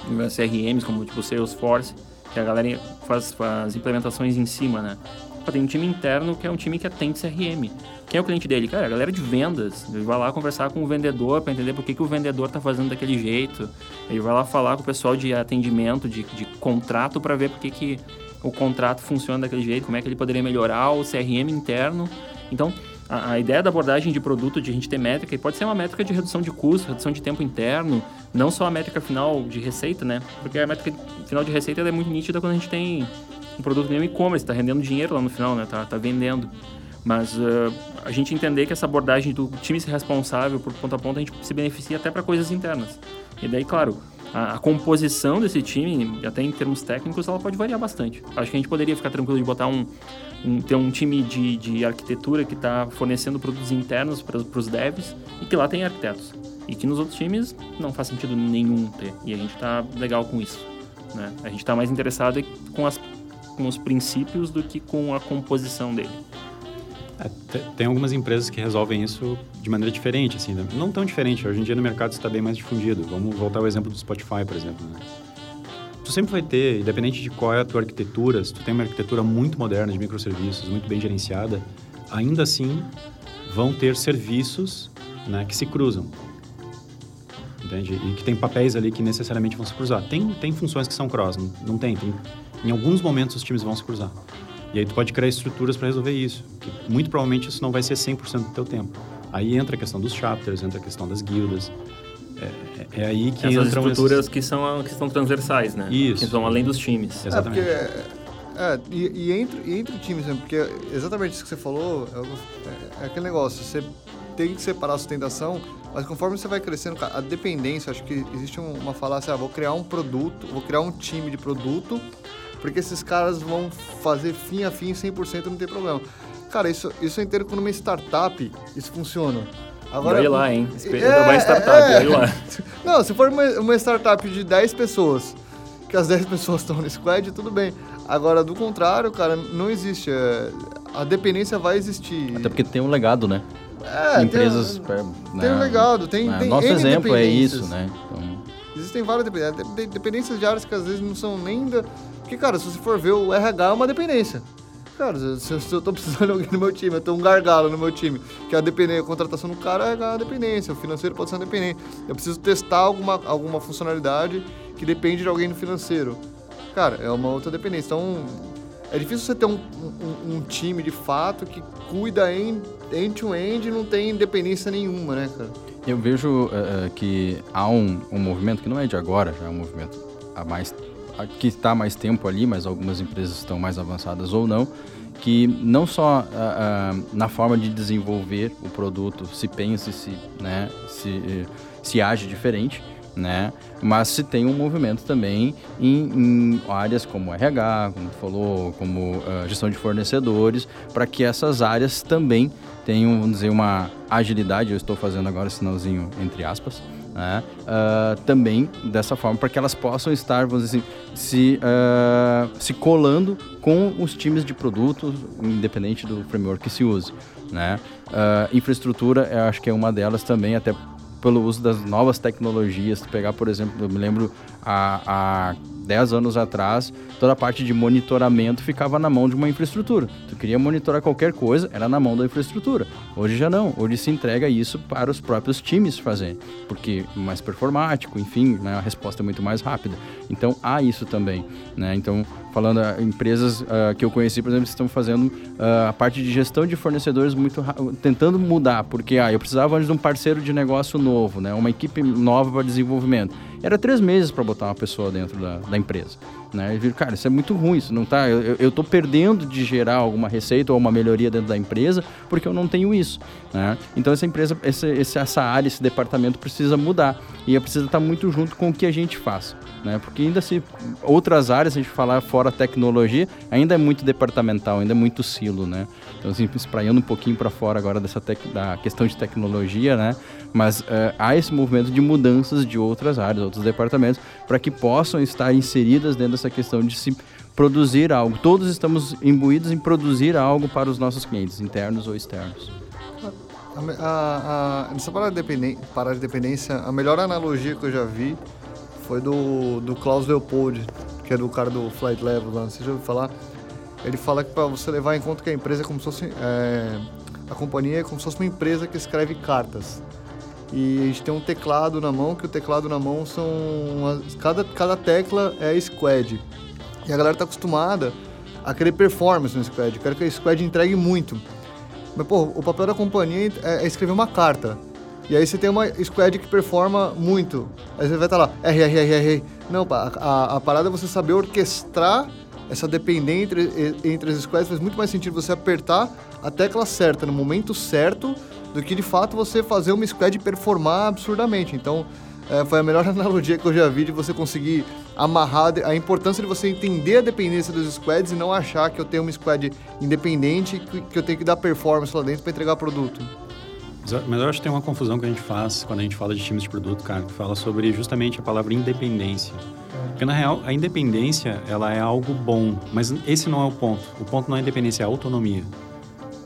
eh, CRMs como tipo Salesforce, que a galera faz, faz implementações em cima, né? Tem um time interno que é um time que atende CRM. Quem é o cliente dele? Cara, a galera de vendas. Ele vai lá conversar com o vendedor para entender por que, que o vendedor tá fazendo daquele jeito. Ele vai lá falar com o pessoal de atendimento, de, de contrato, para ver por que, que o contrato funciona daquele jeito, como é que ele poderia melhorar o CRM interno. Então, a, a ideia da abordagem de produto, de a gente ter métrica, e pode ser uma métrica de redução de custo, redução de tempo interno, não só a métrica final de receita, né? Porque a métrica final de receita é muito nítida quando a gente tem um produto no e-commerce, está rendendo dinheiro lá no final, né? Tá, tá vendendo. Mas uh, a gente entender que essa abordagem do time ser responsável por ponto a ponto, a gente se beneficia até para coisas internas. E daí, claro, a, a, composição desse time, até em termos técnicos, ela pode variar bastante. Acho que a gente poderia ficar tranquilo de botar um ter um time de, de arquitetura que está fornecendo produtos internos para os devs e que lá tem arquitetos. E que nos outros times não faz sentido nenhum ter. E a gente está legal com isso. Né? A gente está mais interessado com, as, com os princípios do que com a composição dele. É, tem algumas empresas que resolvem isso de maneira diferente, assim, né? não tão diferente. Hoje em dia no mercado está bem mais difundido. Vamos voltar ao exemplo do Spotify, por exemplo. Né? Tu sempre vai ter, independente de qual é a tua arquitetura, se tu tem uma arquitetura muito moderna de microserviços, muito bem gerenciada, ainda assim vão ter serviços né, que se cruzam. Entende? E que tem papéis ali que necessariamente vão se cruzar. Tem, tem funções que são cross, não, não tem, tem. Em alguns momentos os times vão se cruzar. E aí tu pode criar estruturas para resolver isso. Que muito provavelmente isso não vai ser 100% do teu tempo. Aí entra a questão dos chapters, entra a questão das guildas. É, é, é aí que Essas estruturas esses... que são que são transversais, né? Isso. Que são além dos times. É, Exatamente. É, é, e, e, entre, e entre times, né? porque exatamente isso que você falou é, é, aquele negócio. Você tem que separar a sustentação, mas conforme você vai crescendo, a dependência, acho que existe uma falácia, ah, vou criar um produto, vou criar um time de produto porque esses caras vão fazer fim a fim 100% não tem problema. Cara, isso, isso é inteiro quando uma startup, isso funciona. Agora, e lá, hein? É, uma startup, é, lá. Não, se for uma, uma startup de 10 pessoas, que as 10 pessoas estão no squad, tudo bem. Agora, do contrário, cara, não existe. É, a dependência vai existir. Até porque tem um legado, né? É, Empresas. Tem, né, tem um legado, tem. Né, tem nosso exemplo é isso, né? Então... Existem várias dependências. Dependências de áreas que às vezes não são nem da porque, cara, se você for ver, o RH é uma dependência. Cara, se, se eu tô precisando de alguém no meu time, eu tenho um gargalo no meu time, que é a, dependência, a contratação do cara é a dependência, o financeiro pode ser uma dependência. Eu preciso testar alguma, alguma funcionalidade que depende de alguém no financeiro. Cara, é uma outra dependência. Então, é difícil você ter um, um, um time de fato que cuida end-to-end e não tem independência nenhuma, né, cara? Eu vejo uh, que há um, um movimento que não é de agora, já é um movimento há mais que está mais tempo ali, mas algumas empresas estão mais avançadas ou não, que não só uh, uh, na forma de desenvolver o produto se pensa se, né, se, se age diferente, né? Mas se tem um movimento também em, em áreas como RH, como tu falou, como uh, gestão de fornecedores, para que essas áreas também tenham, vamos dizer, uma agilidade. Eu estou fazendo agora sinalzinho entre aspas, né? Uh, também dessa forma, para que elas possam estar, vamos dizer assim, se, uh, se colando com os times de produtos, independente do framework que se use. Né? Uh, infraestrutura, eu acho que é uma delas também, até pelo uso das novas tecnologias. Se pegar, por exemplo, eu me lembro há, há 10 anos atrás, toda a parte de monitoramento ficava na mão de uma infraestrutura. Tu queria monitorar qualquer coisa, era na mão da infraestrutura. Hoje já não. Hoje se entrega isso para os próprios times fazerem, porque mais performático, enfim, né, a resposta é muito mais rápida. Então há isso também. Né? Então, falando empresas uh, que eu conheci, por exemplo, estão fazendo uh, a parte de gestão de fornecedores muito tentando mudar, porque ah, eu precisava antes de um parceiro de negócio novo, né? uma equipe nova para desenvolvimento. Era três meses para botar uma pessoa dentro da, da empresa. Né? E viram, cara, isso é muito ruim, isso não tá. Eu, eu tô perdendo de gerar alguma receita ou uma melhoria dentro da empresa porque eu não tenho isso. Né? Então essa empresa, essa, essa área, esse departamento precisa mudar e precisa estar muito junto com o que a gente faz. Né? Porque ainda se outras áreas, se a gente falar fora tecnologia, ainda é muito departamental, ainda é muito silo, né? Então, assim, espraiando um pouquinho para fora agora dessa da questão de tecnologia, né? Mas uh, há esse movimento de mudanças de outras áreas, outros departamentos, para que possam estar inseridas dentro dessa questão de se produzir algo. Todos estamos imbuídos em produzir algo para os nossos clientes, internos ou externos. A, a, a, nessa parada de, parada de dependência, a melhor analogia que eu já vi foi do, do Klaus Leopold, que é do cara do Flight Level lá, você já ouviu falar? Ele fala que para você levar em conta que a empresa é como se fosse. É, a companhia é como se fosse uma empresa que escreve cartas. E a gente tem um teclado na mão, que o teclado na mão são. cada, cada tecla é squad. E a galera tá acostumada a querer performance no squad. Quero que a squad entregue muito. Mas, pô, o papel da companhia é, é escrever uma carta. E aí você tem uma squad que performa muito. Aí você vai estar lá, R, R, R, R. Não, a, a, a parada é você saber orquestrar essa dependência entre, entre as squads. Faz muito mais sentido você apertar a tecla certa no momento certo do que de fato você fazer uma squad performar absurdamente. Então, é, foi a melhor analogia que eu já vi de você conseguir amarrar a importância de você entender a dependência dos squads e não achar que eu tenho uma squad independente que, eu tenho que dar performance lá dentro para entregar produto. Mas eu acho que tem uma confusão que a gente faz quando a gente fala de times de produto, cara, que fala sobre justamente a palavra independência. Porque na real, a independência, ela é algo bom, mas esse não é o ponto. O ponto não é independência, é autonomia.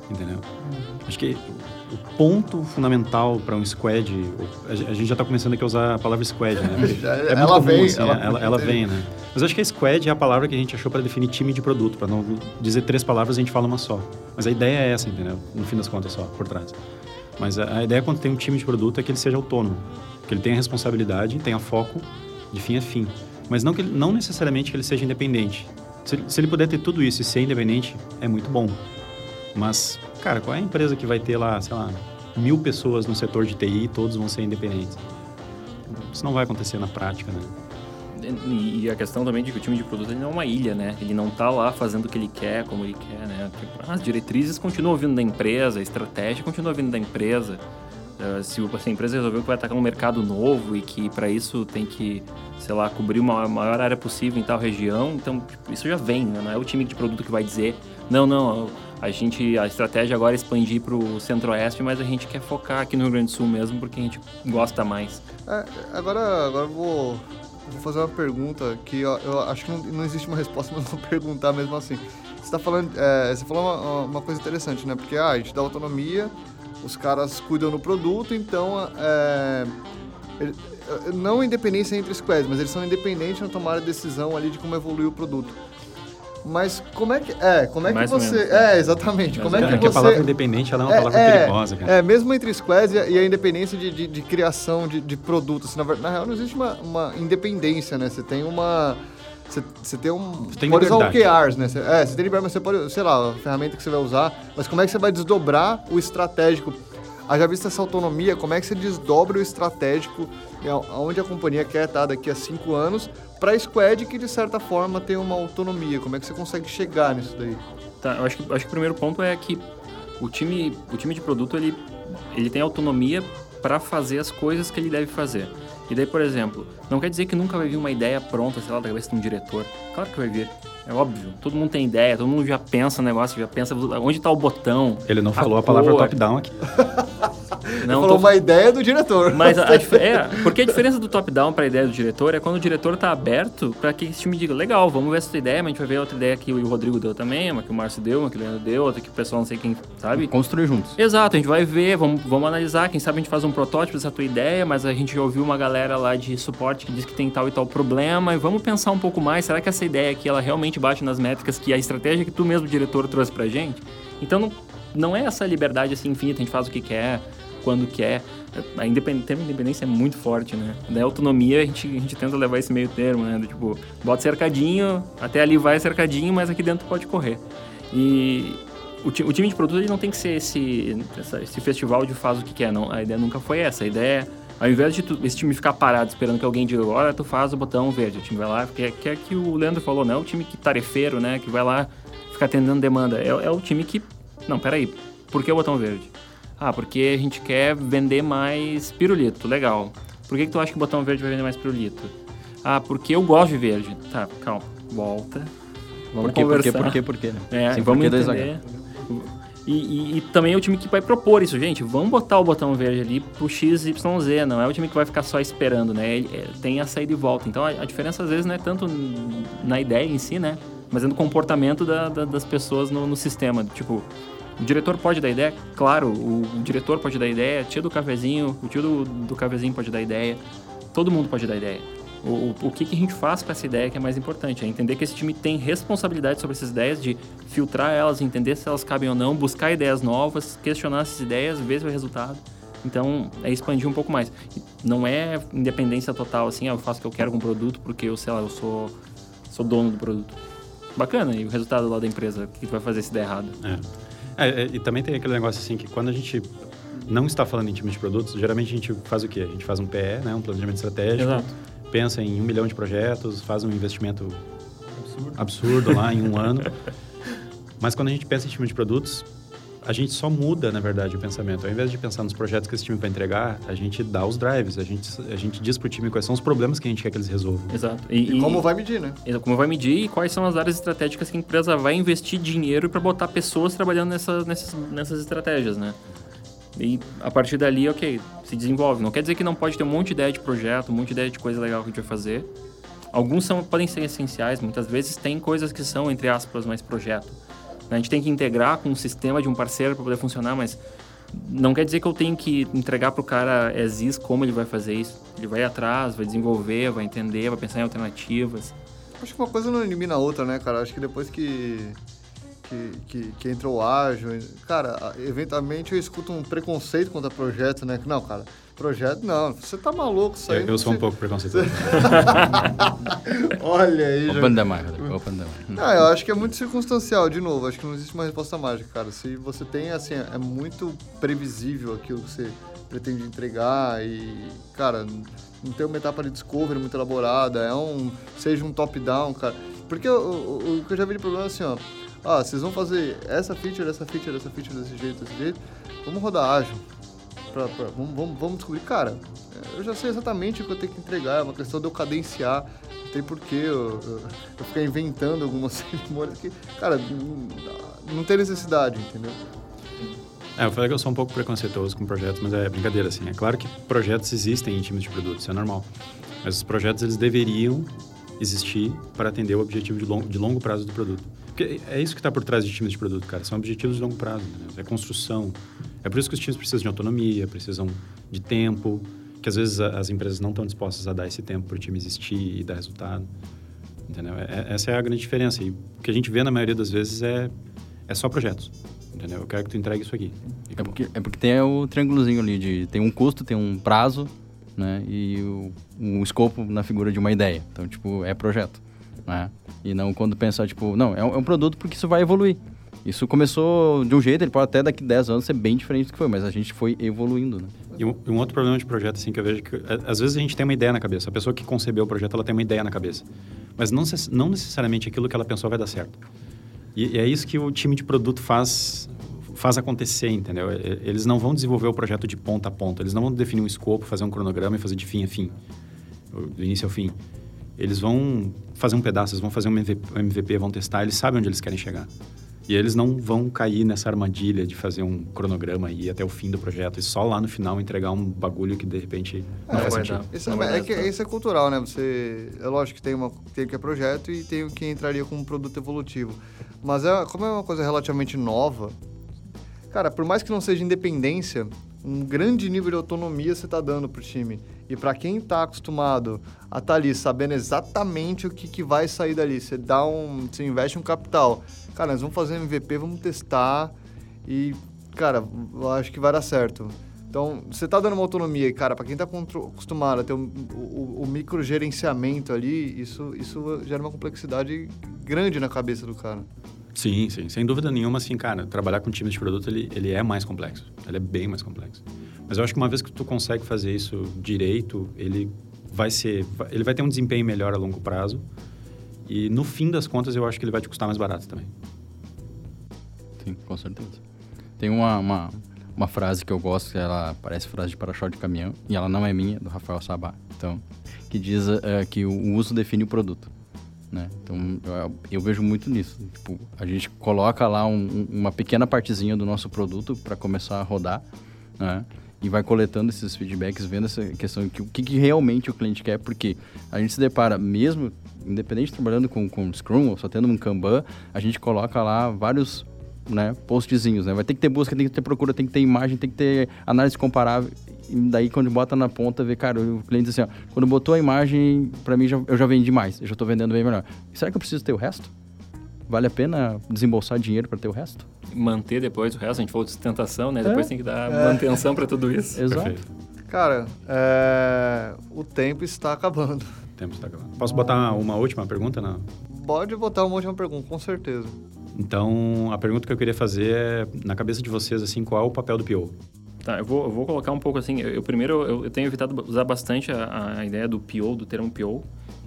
Entendeu? Acho que ponto fundamental para um squad, a gente já está começando aqui a usar a palavra squad, né? É ela comum, vem, assim, ela, ela, ela vem, né? Mas acho que a squad é a palavra que a gente achou para definir time de produto, para não dizer três palavras a gente fala uma só. Mas a ideia é essa, entendeu? No fim das contas só, por trás. Mas a, a ideia quando tem um time de produto é que ele seja autônomo, que ele tenha responsabilidade, tenha foco de fim a fim. Mas não, que ele, não necessariamente que ele seja independente. Se, se ele puder ter tudo isso e ser independente, é muito bom. Mas Cara, qual é a empresa que vai ter lá, sei lá, mil pessoas no setor de TI todos vão ser independentes? Isso não vai acontecer na prática, né? E a questão também de que o time de produto ele não é uma ilha, né? Ele não está lá fazendo o que ele quer, como ele quer, né? Tipo, as diretrizes continuam vindo da empresa, a estratégia continua vindo da empresa. Uh, se a empresa resolveu que vai atacar um mercado novo e que para isso tem que, sei lá, cobrir uma maior área possível em tal região, então tipo, isso já vem, né? não é o time de produto que vai dizer, não, não, a gente, a estratégia agora é expandir para o centro-oeste, mas a gente quer focar aqui no Rio Grande do Sul mesmo, porque a gente gosta mais. É, agora, agora vou, vou fazer uma pergunta que eu, eu acho que não, não, existe uma resposta, mas vou perguntar mesmo assim. Você está falando, é, você falou uma, uma, coisa interessante, né? Porque ah, a gente dá autonomia, os caras cuidam do produto, então é, não independência entre squads, mas eles são independentes na tomada de decisão ali de como evoluir o produto. Mas como é que é? Como é que você menos, é exatamente? como é que, é que você... a palavra independente ela é uma é, palavra é, perigosa, cara. É mesmo entre squads e a, e a independência de, de, de, criação de, de produtos. Assim, na, na, real não existe uma, uma independência, né? Você tem uma você, você tem um. Você tem pode liberdade. usar OKRs, né? Você, é, você tem liberdade, mas você pode, sei lá, a ferramenta que você vai usar. Mas como é que você vai desdobrar o estratégico? Haja vista essa autonomia, como é que você desdobra o estratégico, aonde a companhia quer estar daqui a cinco anos, para a Squad que de certa forma tem uma autonomia? Como é que você consegue chegar nisso daí? Tá, eu acho que, acho que o primeiro ponto é que o time, o time de produto ele, ele tem autonomia para fazer as coisas que ele deve fazer. E daí, por exemplo, não quer dizer que nunca vai vir uma ideia pronta, sei lá, da cabeça de um diretor. Claro que vai vir. É óbvio, todo mundo tem ideia, todo mundo já pensa no negócio, já pensa onde está o botão. Ele não falou a, a palavra top-down aqui. Não, falou tô... uma ideia do diretor. Mas a, a é, porque a diferença do top-down para a ideia do diretor é quando o diretor está aberto para que esse time diga, legal, vamos ver essa ideia, mas a gente vai ver outra ideia que o Rodrigo deu também, uma que o Márcio deu, uma que o Leandro deu, outra que o pessoal não sei quem, sabe? Construir juntos. Exato, a gente vai ver, vamos, vamos analisar, quem sabe a gente faz um protótipo dessa tua ideia, mas a gente já ouviu uma galera lá de suporte que diz que tem tal e tal problema, e vamos pensar um pouco mais, será que essa ideia aqui, ela realmente bate nas métricas que a estratégia que tu mesmo, diretor, trouxe pra gente? Então, não, não é essa liberdade assim infinita, a gente faz o que quer, quando quer. A independência, independência é muito forte, né? Da autonomia a gente, a gente tenta levar esse meio termo, né? Do, tipo, bota cercadinho, até ali vai cercadinho, mas aqui dentro pode correr. E o, o time de produto ele não tem que ser esse, esse festival de faz o que quer, não. A ideia nunca foi essa. A ideia é, ao invés de tu, esse time ficar parado esperando que alguém diga, olha, tu faz o botão verde, o time vai lá, que é, que é que o Leandro falou, não é o time que tarefeiro, né? Que vai lá ficar atendendo demanda. É, é o time que. Não, peraí, por que o botão verde? Ah, porque a gente quer vender mais pirulito. Legal. Por que, que tu acha que o botão verde vai vender mais pirulito? Ah, porque eu gosto de verde. Tá, calma. Volta. Vamos por quê, conversar. Por quê, por quê, por quê? Né? É, Sim, vamos entender. E, e, e, também é o time que vai propor isso, gente. Vamos botar o botão verde ali pro XYZ, não é o time que vai ficar só esperando, né? É, tem a saída e volta. Então a, a, diferença às vezes não é tanto na ideia em si, né? Mas é no comportamento da, da, das pessoas no, no sistema. Tipo, o diretor pode dar ideia, claro, o, o diretor pode dar ideia, a tia do cafezinho, o tio do, do cafezinho pode dar ideia, todo mundo pode dar ideia. O, o, que, que a gente faz com essa ideia que é mais importante? É entender que esse time tem responsabilidade sobre essas ideias, de filtrar elas, entender se elas cabem ou não, buscar ideias novas, questionar essas ideias, ver o resultado. Então, é expandir um pouco mais. Não é independência total, assim, ah, eu faço o que eu quero com o produto porque eu, sei lá, eu sou, sou dono do produto. Bacana, e o resultado lá da empresa, o que vai fazer se der errado? É. É, é, e também tem aquele negócio assim que quando a gente não está falando em time de produtos, geralmente a gente faz o quê? A gente faz um PE, né, um planejamento estratégico, Exato. Pensa em um milhão de projetos, faz um investimento absurdo, absurdo lá em um ano. Mas quando a gente pensa em time de produtos, a gente só muda, na verdade, o pensamento. Ao invés de pensar nos projetos que esse time vai entregar, a gente dá os drives, a gente, a gente diz pro time quais são os problemas que a gente quer que eles resolvam. Exato. E, como vai medir, né? Como vai medir e quais são as áreas estratégicas que a empresa vai investir dinheiro para botar pessoas trabalhando nessa, nessas, nessas estratégias, né? E a partir dali, ok, se desenvolve. Não quer dizer que não pode ter um monte de ideia de projeto, um monte de ideia de coisa legal que a gente vai fazer. Alguns são, podem ser essenciais, muitas vezes tem coisas que são, entre aspas, mais projeto. A gente tem que integrar com o sistema de um parceiro para poder funcionar, mas não quer dizer que eu tenho que entregar para o cara exis como ele vai fazer isso. Ele vai atrás, vai desenvolver, vai entender, vai pensar em alternativas. Acho que uma coisa não elimina a outra, né, cara? Acho que depois que, que, que, que entrou ágil, cara, eventualmente eu escuto um preconceito contra projeto, né? Que não, cara, Projeto, não. Você tá maluco isso aí. Eu, eu sou você... um pouco preconceituoso. Olha aí, Open já... the mic, open the mic. Não, eu acho que é muito circunstancial, de novo. Acho que não existe uma resposta mágica, cara. Se você tem, assim, é muito previsível aquilo que você pretende entregar e, cara, não tem uma etapa de discovery muito elaborada, é um... Seja um top-down, cara. Porque o, o, o, que eu já vi de problema é assim, ó. Ah, vocês vão fazer essa feature, essa feature, essa feature desse jeito, desse jeito. Vamos rodar ágil pra, pra, vamos, vamos, vamos descobrir, cara, eu já sei exatamente o que eu tenho que entregar, é uma questão de eu cadenciar, não tem porquê eu, eu, eu ficar inventando algumas cerimônias que, cara, não tem necessidade, entendeu? É, eu falei que eu sou um pouco preconceituoso com projetos, mas é brincadeira, assim. É claro que projetos existem em times de produtos, isso é normal. Mas os projetos, eles deveriam existir para atender o objetivo de longo, de longo prazo do produto. Porque é isso que está por trás de times de produto, cara. São objetivos de longo prazo, né? é construção, é por isso que os times precisam de autonomia, precisam de tempo, que às vezes as empresas não estão dispostas a dar esse tempo para o time existir e dar resultado. Entendeu? É, essa é a grande diferença. E o que a gente vê na maioria das vezes é, é só projetos. Entendeu? Eu quero que tu entregue isso aqui. É porque, é porque tem o triângulozinho ali de tem um custo, tem um prazo, né? E o, um escopo na figura de uma ideia. Então, tipo, é projeto. Né? E não quando pensar, tipo, não, é um, é um produto porque isso vai evoluir. Isso começou de um jeito, ele pode até daqui 10 anos ser bem diferente do que foi, mas a gente foi evoluindo, né? E um, um, outro problema de projeto, assim, que eu vejo que... Às vezes a gente tem uma ideia na cabeça. A pessoa que concebeu o projeto, ela tem uma ideia na cabeça. Mas não, não necessariamente aquilo que ela pensou vai dar certo. E, e é isso que o time de produto faz, faz acontecer, entendeu? Eles não vão desenvolver o projeto de ponta a ponta. Eles não vão definir um escopo, fazer um cronograma e fazer de fim a fim. Do início ao fim. Eles vão fazer um pedaço, eles vão fazer um MVP, vão testar, eles sabem onde eles querem chegar. E eles não vão cair nessa armadilha de fazer um cronograma e ir até o fim do projeto e só lá no final entregar um bagulho que de repente não é, faz sentido. Isso é, é, que, isso é cultural, né? Você, é lógico que tem, uma, tem o que é projeto e tem o que entraria como produto evolutivo. Mas é, como é uma coisa relativamente nova, cara, por mais que não seja independência, um grande nível de autonomia você está dando para o time. E para quem está acostumado a estar tá ali sabendo exatamente o que, que vai sair dali, você dá um, você investe um capital, cara, nós vamos fazer MVP, vamos testar e, cara, eu acho que vai dar certo. Então, você está dando uma autonomia e, cara, para quem está acostumado a ter o, o, o microgerenciamento ali, isso, isso gera uma complexidade grande na cabeça do cara. Sim, sim. Sem dúvida nenhuma, assim, cara, trabalhar com times de produto, ele, ele é mais complexo. Ele é bem mais complexo. Mas eu acho que uma vez que tu consegue fazer isso direito, ele vai ser... Ele vai ter um desempenho melhor a longo prazo. E no fim das contas, eu acho que ele vai te custar mais barato também. Sim, com certeza. Tem uma, uma, uma frase que eu gosto, que ela parece frase de para-choque de caminhão, e ela não é minha, do Rafael Sabá. Então, que diz uh, que o uso define o produto. Né? Então, eu, eu, vejo muito nisso. Tipo, a gente coloca lá um, uma pequena partezinha do nosso produto para começar a rodar, né? E vai coletando esses feedbacks, vendo essa questão que o que, que, realmente o cliente quer, porque a gente se depara, mesmo independente de trabalhando com, com Scrum ou só tendo um Kanban, a gente coloca lá vários né, postzinhos, né? Vai ter que ter busca, tem que ter procura, tem que ter imagem, tem que ter análise comparável. E daí quando bota na ponta, vê, cara, o cliente diz assim, ó, quando botou a imagem, para mim já, eu já vendi mais, eu já tô vendendo bem melhor. Será que eu preciso ter o resto? Vale a pena desembolsar dinheiro para ter o resto? Manter depois o resto, a gente falou de sustentação, né? É, depois tem que dar é. manutenção para tudo isso. Exato. Perfeito. Cara, é... o tempo está acabando. O tempo está acabando. Posso botar uma última pergunta? Não? Pode botar uma última pergunta, com certeza. Então, a pergunta que eu queria fazer é, na cabeça de vocês, assim, qual é o papel do PO? Tá, eu vou, eu vou colocar um pouco assim. Eu, eu primeiro, eu, eu, tenho evitado usar bastante a, a, ideia do PO, do termo PO.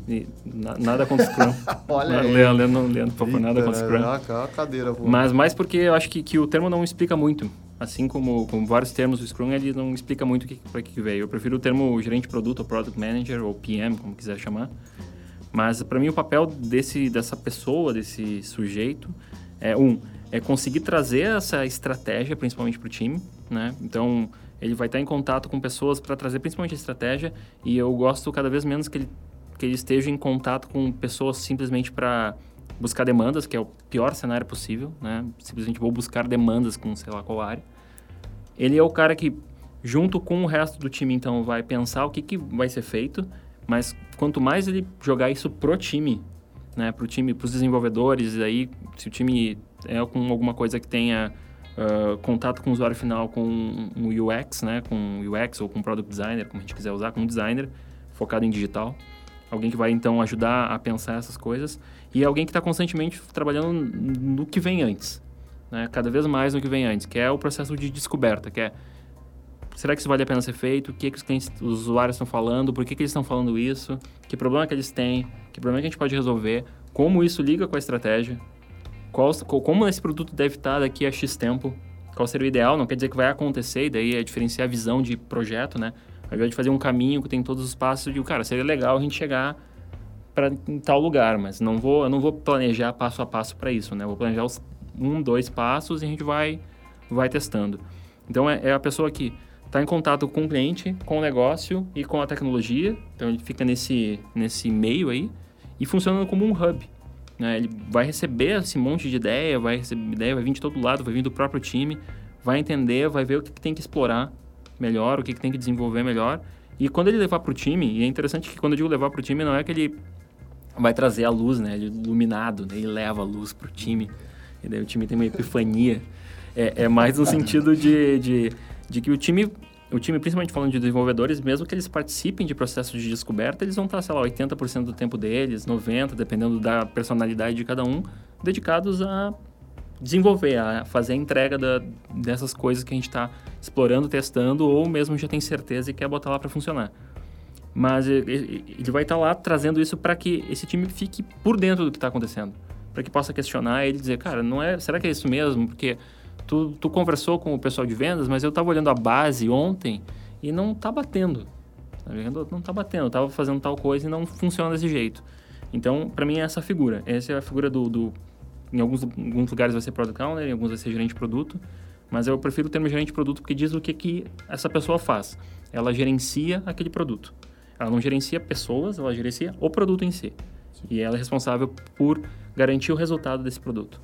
E na, nada contra Scrum. Olha aí. Leandro, Leandro, Leandro, por favor, nada contra Scrum. A cadeira, pô. Mas mais porque eu acho que, que o termo não explica muito. Assim como, como vários termos do Scrum, ele não explica muito para que, que veio. Eu prefiro o termo gerente de produto, ou Product Manager, ou PM, como quiser chamar. Mas para mim o papel desse, dessa pessoa, desse sujeito, é um, é conseguir trazer essa estratégia, principalmente para o time, né? Então, ele vai estar em contato com pessoas para trazer principalmente a estratégia e eu gosto cada vez menos que ele, que ele esteja em contato com pessoas simplesmente para buscar demandas, que é o pior cenário possível, né? Simplesmente vou buscar demandas com sei lá qual área. Ele é o cara que, junto com o resto do time, então, vai pensar o que, que vai ser feito, mas quanto mais ele jogar isso pro time, né? Pro time, pros desenvolvedores, aí, se o time é com alguma coisa que tenha uh, contato com o usuário final com um UX, né? Com UX ou com Product Designer, como a gente quiser usar, com um designer focado em digital. Alguém que vai, então, ajudar a pensar essas coisas. E alguém que está constantemente trabalhando no que vem antes. Né? Cada vez mais no que vem antes, que é o processo de descoberta, que é será que isso vale a pena ser feito? O que, que os, clientes, os usuários estão falando? Por que, que eles estão falando isso? Que problema que eles têm? Que problema que a gente pode resolver? Como isso liga com a estratégia? qual, como esse produto deve estar daqui a X tempo, qual seria o ideal, não quer dizer que vai acontecer, e daí é diferenciar a visão de projeto, né? Ao invés de fazer um caminho que tem todos os passos, eu digo, cara, seria legal a gente chegar para tal lugar, mas não vou, eu não vou planejar passo a passo para isso, né? Eu vou planejar os um, dois passos e a gente vai, vai testando. Então, é, é a pessoa que está em contato com o cliente, com o negócio e com a tecnologia, então ele fica nesse, nesse meio aí e funciona como um hub. Né? Ele vai receber esse monte de ideia, vai receber ideia, vai vir de todo lado, vai vir do próprio time, vai entender, vai ver o que, que tem que explorar melhor, o que, que tem que desenvolver melhor. E quando ele levar para o time, e é interessante que quando eu digo levar para o time, não é que ele vai trazer a luz, né? Ele é iluminado, né? ele leva a luz para o time, e daí o time tem uma epifania. É, é mais no sentido de, de, de que o time o time, principalmente falando de desenvolvedores, mesmo que eles participem de processos de descoberta, eles vão estar, sei lá, 80% do tempo deles, 90%, dependendo da personalidade de cada um, dedicados a desenvolver, a fazer a entrega da, dessas coisas que a gente está explorando, testando, ou mesmo já tem certeza e quer botar lá para funcionar. Mas ele vai estar lá trazendo isso para que esse time fique por dentro do que está acontecendo, para que possa questionar ele dizer, cara, não é, será que é isso mesmo? Porque tu, tu conversou com o pessoal de vendas, mas eu estava olhando a base ontem e não está batendo. Tá? Não está batendo. Estava fazendo tal coisa e não funciona desse jeito. Então, para mim, é essa figura. Essa é a figura do... do em alguns, alguns lugares vai ser Product Owner, em alguns vai ser gerente de produto. Mas eu prefiro o termo gerente de produto porque diz o que, que essa pessoa faz. Ela gerencia aquele produto. Ela não gerencia pessoas, ela gerencia o produto em si. E ela é responsável por garantir o resultado desse produto.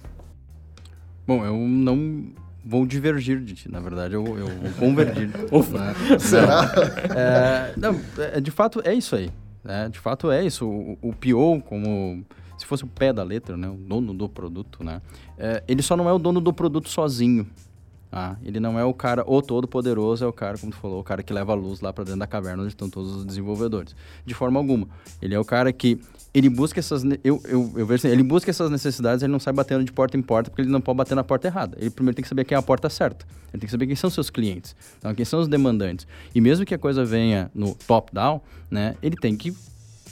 Bom, eu não vou divergir de ti, na verdade, eu, eu vou convergir. né? Será? É, não, é, de fato, é isso aí. Né? De fato, é isso. O, o PO, como se fosse o pé da letra, né? o dono do produto, né? É, ele só não é o dono do produto sozinho. Ah, ele não é o cara, o todo poderoso, é o cara, como tu falou, o cara que leva a luz lá para dentro da caverna onde estão todos os desenvolvedores. De forma alguma. Ele é o cara que ele busca essas eu, eu, eu vejo assim, ele busca essas necessidades, ele não sai batendo de porta em porta porque ele não pode bater na porta errada. Ele primeiro tem que saber quem é a porta certa. Ele tem que saber quem são seus clientes, então, quem são os demandantes. E mesmo que a coisa venha no top down, né, ele tem que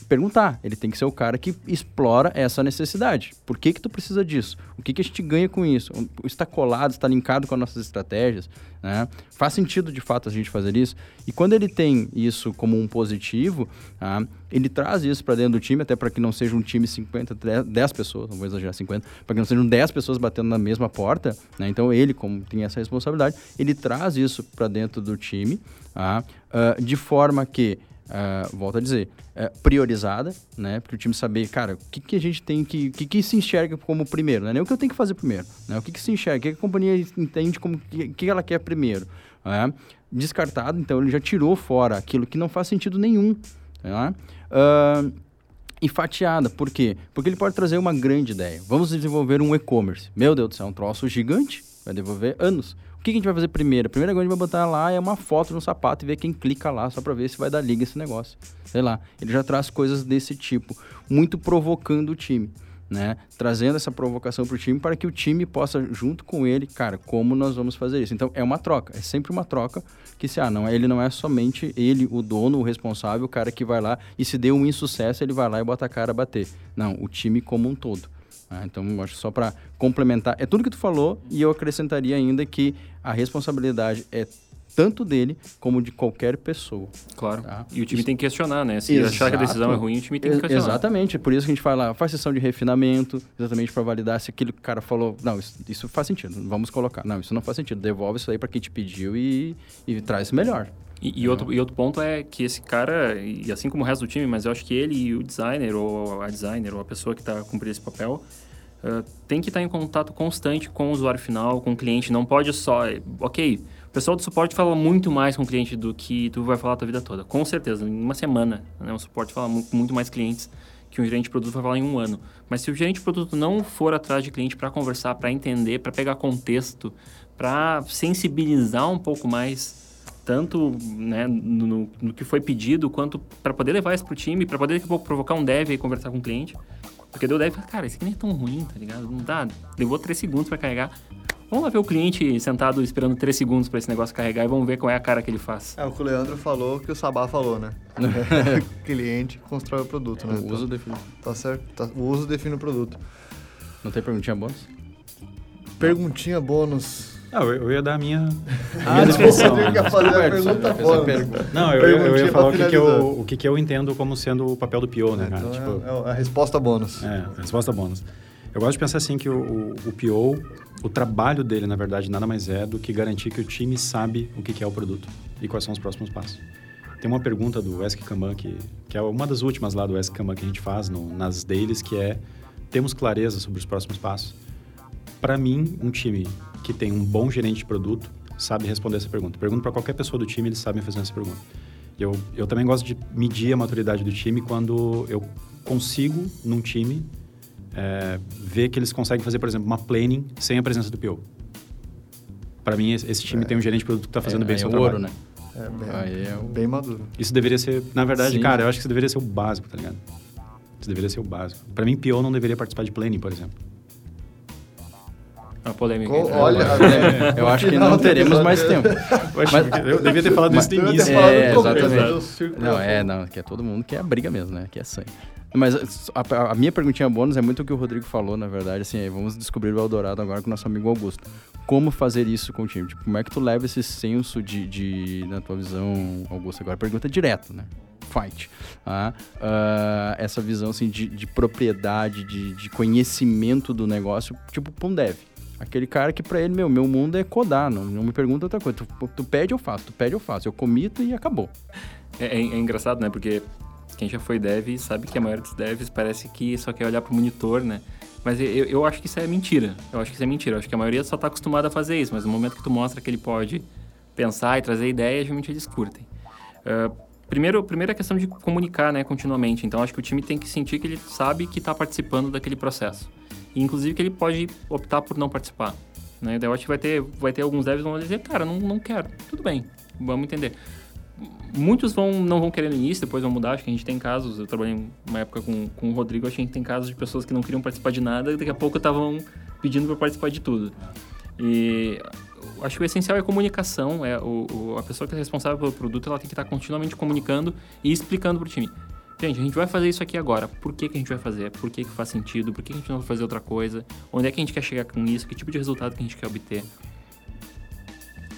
perguntar. Ele tem que ser o cara que explora essa necessidade. Por que que tu precisa disso? O que que a gente ganha com isso? Está colado, está linkado com as nossas estratégias, né? Faz sentido, de fato, a gente fazer isso. E quando ele tem isso como um positivo, ah, ele traz isso para dentro do time, até para que não seja um time 50, 10 pessoas, não vou exagerar 50, para que não sejam 10 pessoas batendo na mesma porta, né? Então ele, como tem essa responsabilidade, ele traz isso para dentro do time, ah, uh, de forma que Uh, volto a dizer, uh, priorizada, né? Para o time saber, cara, o que, que a gente tem que. O que, que se enxerga como primeiro, né? Nem o que eu tenho que fazer primeiro, né? O que, que se enxerga, o que, a companhia entende como. O que, que ela quer primeiro. Né? Descartado, então ele já tirou fora aquilo que não faz sentido nenhum. Né? Uh, e fatiada, por quê? Porque ele pode trazer uma grande ideia. Vamos desenvolver um e-commerce. Meu Deus do céu, é um troço gigante, vai devolver anos. O que a gente vai fazer primeiro? Coisa que a gente vai botar lá é uma foto no sapato e ver quem clica lá, só para ver se vai dar liga esse negócio. Sei lá, ele já traz coisas desse tipo, muito provocando o time. né? Trazendo essa provocação para o time para que o time possa, junto com ele, cara, como nós vamos fazer isso. Então, é uma troca, é sempre uma troca que se, ah, não, ele não é somente ele, o dono, o responsável, o cara que vai lá e se deu um insucesso, ele vai lá e bota a cara a bater. Não, o time como um todo. Né? Então, acho que só para complementar, é tudo que tu falou e eu acrescentaria ainda que a responsabilidade é tanto dele como de qualquer pessoa. Claro. Tá? E o time Isso- tem que questionar, né? Se Exato. achar que a decisão é ruim, o time tem que questionar. Exatamente, por isso que a gente fala, faz sessão de refinamento, exatamente para validar se aquele cara falou, não, isso, isso faz sentido, vamos colocar. Não, isso não faz sentido, devolve isso aí para quem te pediu e, e traz melhor. E, e outro, e outro ponto é que esse cara, e assim como o resto do time, mas eu acho que ele e o designer, ou a designer, ou a pessoa que está cumprindo esse papel, ah, tem que estar em contato constante com o usuário final, com o cliente. Não pode só. Ok, o pessoal do suporte fala muito mais com o cliente do que tu vai falar a tua vida toda. Com certeza, em uma semana, né, o suporte fala com muito mais clientes que um gerente de produto vai falar em um ano. Mas se o gerente de produto não for atrás de cliente para conversar, para entender, para pegar contexto, para sensibilizar um pouco mais tanto né, no, no- no que foi pedido, quanto para poder levar isso pro time, para poder daqui a pouco provocar um dev e conversar com o cliente. Porque deu dev e cara, isso aqui nem é tão ruim, tá ligado? Não dá, levou três segundos para carregar. Vamos lá ver o cliente sentado esperando três segundos para esse negócio carregar e vamos ver qual é a cara que ele faz. É o que o Leandro falou, que o Sabá falou, né? Cliente constrói o produto, né? O uso define. Tá certo. Tá- O uso define o produto. Não tem perguntinha bônus? Perguntinha bônus. Não, eu, eu ia dar a minha, Ah, minha desculpa, definição. né? fazer a pergunta a. Não, eu, eu- ia falar o que, que, eu, o que, que eu entendo como sendo o papel do PO, né, cara? Então Tipo, é, é a resposta bônus. É, resposta bônus. Eu gosto de pensar assim que o, o, o PO, o trabalho dele, na verdade, nada mais é do que garantir que o time sabe o que, que é o produto e quais são os próximos passos. Tem uma pergunta do Ask Kanban, que, que é uma das últimas lá do Ask Kanban que a gente faz no, nas dailies, que é temos clareza sobre os próximos passos? Para mim, um time que tem um bom gerente de produto sabe responder essa pergunta. Pergunta para qualquer pessoa do time, eles sabem fazer essa pergunta. Eu, eu também gosto de medir a maturidade do time quando eu consigo, num time, é, ver que eles conseguem fazer, por exemplo, uma planning sem a presença do PO. Para mim, esse time tem um gerente de produto que está fazendo é, bem aí seu é o trabalho. ouro, né? É, bem, Aí é o- bem maduro. Isso deveria ser, na verdade, Sim. cara, eu acho que isso deveria ser o básico, tá ligado? Isso deveria ser o básico. Para mim, PO não deveria participar de planning, por exemplo. A polêmica. Entre- olha, Eu acho que não teremos mais tempo. Mas, eu devia ter falado isso no início. É, exatamente. Não, é, não, que é todo mundo que é briga mesmo, né? Que é sangue. Mas a, a minha perguntinha bônus é muito o que o Rodrigo falou, na verdade, assim, aí vamos descobrir o Eldorado agora com o nosso amigo Augusto. Como fazer isso com o time? Tipo, como é que tu leva esse senso de, de na tua visão, Augusto, agora pergunta direto, né? Fight. Ah, ah, essa visão, assim, de, de propriedade, de, de conhecimento do negócio, tipo, um dev. Aquele cara que pra ele, meu, meu mundo é codar, não, não me pergunta outra coisa. Tu, tu pede, eu faço, tu pede, eu faço. Eu comito e acabou. É, é- é engraçado, né? Porque quem já foi dev sabe que a maioria dos devs parece que só quer olhar pro monitor, né? Mas eu, eu acho que isso é mentira. Eu acho que isso é mentira. Eu acho que a maioria só tá acostumada a fazer isso, mas no momento que tu mostra que ele pode pensar e trazer ideias, geralmente eles curtem. Ah, primeiro, primeiro é a questão de comunicar, né, continuamente. Então, acho que o time tem que sentir que ele sabe que está participando daquele processo. Inclusive, que ele pode optar por não participar. Né? Daí eu acho que vai ter, vai ter alguns devs que vão dizer, cara, não, não quero. Tudo bem, vamos entender. Muitos vão, não vão querer no início, depois vão mudar. Acho que a gente tem casos. Eu trabalhei uma época com, com o Rodrigo, acho que a gente tem casos de pessoas que não queriam participar de nada e daqui a pouco estavam pedindo para participar de tudo. E acho que o essencial é a comunicação. É o, o- a pessoa que é responsável pelo produto ela tem que estar continuamente comunicando e explicando para o time. Gente, a gente vai fazer isso aqui agora. Por que, que a gente vai fazer? Por que, que faz sentido? Por que, que a gente não vai fazer outra coisa? Onde é que a gente quer chegar com isso? Que tipo de resultado que a gente quer obter?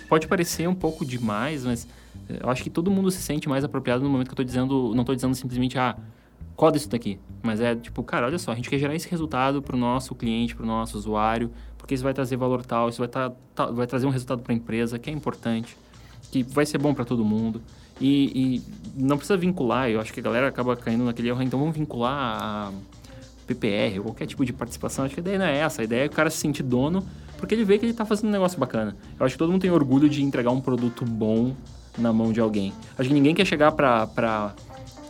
Pode parecer um pouco demais, mas eh, eu acho que todo mundo se sente mais apropriado no momento que eu tô dizendo, não tô dizendo simplesmente, ah, coda isso daqui. Mas é tipo, cara, olha só, a gente quer gerar esse resultado pro nosso cliente, pro nosso usuário, porque isso vai trazer valor tal, isso vai, tá, tá- vai trazer um resultado para a empresa que é importante, que vai ser bom para todo mundo. E, e não precisa vincular, eu acho que a galera acaba caindo naquele erro, então vamos vincular a PPR ou qualquer tipo de participação. Acho que a ideia não é essa, a ideia é o cara se sentir dono, porque ele vê que ele está fazendo um negócio bacana. Eu acho que todo mundo tem orgulho de entregar um produto bom na mão de alguém. Acho que ninguém quer chegar para pra,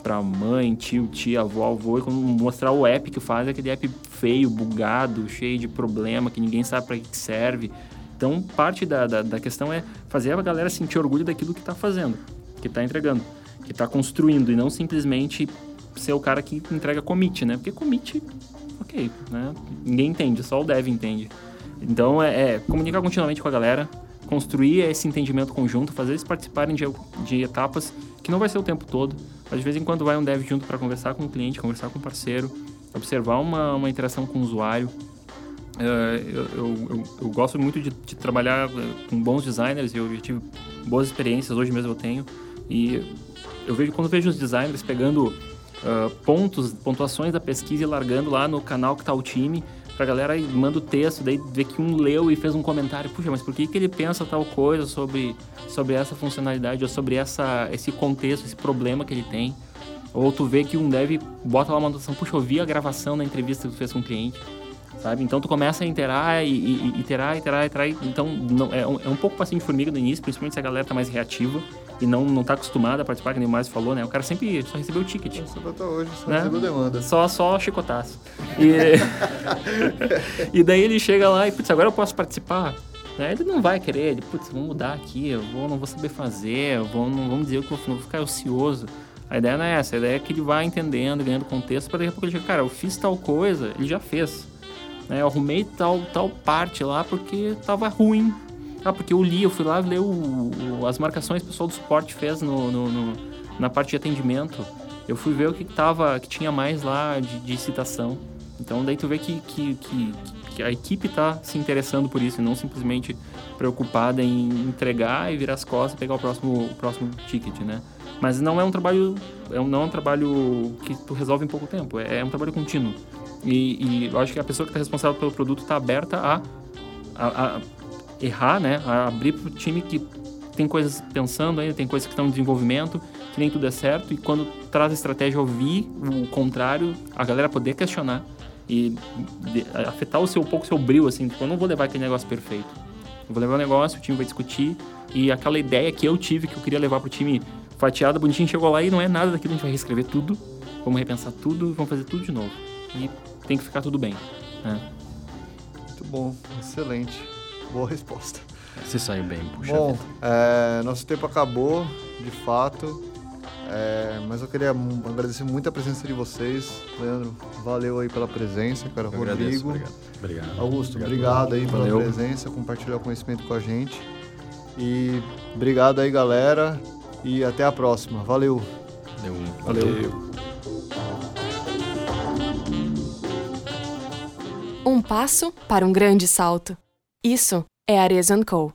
pra mãe, tio, tia, avó, avô e mostrar o app que faz, aquele app feio, bugado, cheio de problema, que ninguém sabe para que que serve. Então, parte da, da, da questão é fazer a galera sentir orgulho daquilo que está fazendo, que está entregando, que está construindo, e não simplesmente ser o cara que entrega commit, né? Porque commit ok, né? Ninguém entende, só o dev entende. Então é, é comunicar continuamente com a galera, construir esse entendimento conjunto, fazer eles participarem de, de etapas que não vai ser o tempo todo, mas de vez em quando vai um dev junto para conversar com o cliente, conversar com o parceiro, observar uma, uma interação com o usuário. Uh, eu, eu, eu, eu, gosto muito de, de, trabalhar eh, com bons designers, eu já tive boas experiências, hoje mesmo eu tenho, e eu vejo quando vejo os designers pegando uh, pontos, pontuações da pesquisa e largando lá no canal que está o time, pra galera e manda o texto, daí vê que um leu e fez um comentário, puxa, mas por que, que ele pensa tal coisa sobre, sobre essa funcionalidade ou sobre essa, esse contexto, esse problema que ele tem? Ou tu vê que um dev bota lá uma anotação, puxa, eu vi a gravação da entrevista que tu fez com o cliente, sabe? Então tu começa a interar e, e, e iterar, iterar, iterar. Então não, é, um, é um pouco passinho de formiga no início, principalmente se a galera tá mais reativa e não, não tá acostumada a participar, que nem o mais falou, né? O cara sempre só recebeu o ticket. Só até hoje, só né? recebeu demanda. Só, só chicotaço. E, e daí ele chega lá e, putz, agora eu posso participar? Né? Ele não vai querer, ele, putz, vamos mudar aqui, eu vou, não vou saber fazer, eu vou, não vamos dizer que eu vou, vou ficar ocioso. A ideia não é essa, a ideia é que ele vai entendendo, ganhando contexto, para daqui a pouco ele chega, cara, eu fiz tal coisa, ele já fez. Né? Eu arrumei tal, tal parte lá porque tava ruim, ah, porque eu li, eu fui lá ler o, o, as marcações que o pessoal do suporte fez no, no, no, na parte de atendimento. Eu fui ver o que, tava, que tinha mais lá de, de citação. Então daí tu vê que, que, que, que a equipe está se interessando por isso e não simplesmente preocupada em entregar e virar as costas e pegar o próximo, o próximo ticket, né? Mas não é um trabalho, é um, não é um trabalho que tu resolve em pouco tempo, é, é um trabalho contínuo. E, e, eu acho que a pessoa que está responsável pelo produto está aberta a, a, a errar, né? A abrir para o time que tem coisas pensando ainda, tem coisas que estão em desenvolvimento, que nem tudo é certo, e quando traz a estratégia ouvir o contrário, a galera poder questionar e afetar o seu um pouco o seu brilho, assim, tipo, eu não vou levar aquele negócio perfeito. Eu vou levar o negócio, o time vai discutir, e aquela ideia que eu tive, que eu queria levar para o time fatiada, bonitinho, chegou lá e não é nada daquilo, a gente vai reescrever tudo, vamos repensar tudo, vamos fazer tudo de novo. E tem que ficar tudo bem. Né? Muito bom, excelente. Boa resposta. Você saiu bem, puxa Bom, é, nosso tempo acabou, de fato. É, mas eu queria agradecer muito a presença de vocês. Leandro, valeu aí pela presença, cara. Eu Rodrigo. Agradeço, obrigado. obrigado. Augusto, obrigado, obrigado aí pela valeu. presença, compartilhar o conhecimento com a gente. E obrigado aí, galera. E até a próxima. Valeu. Valeu. valeu. Um passo para um grande salto. Isso é Arezzo Co.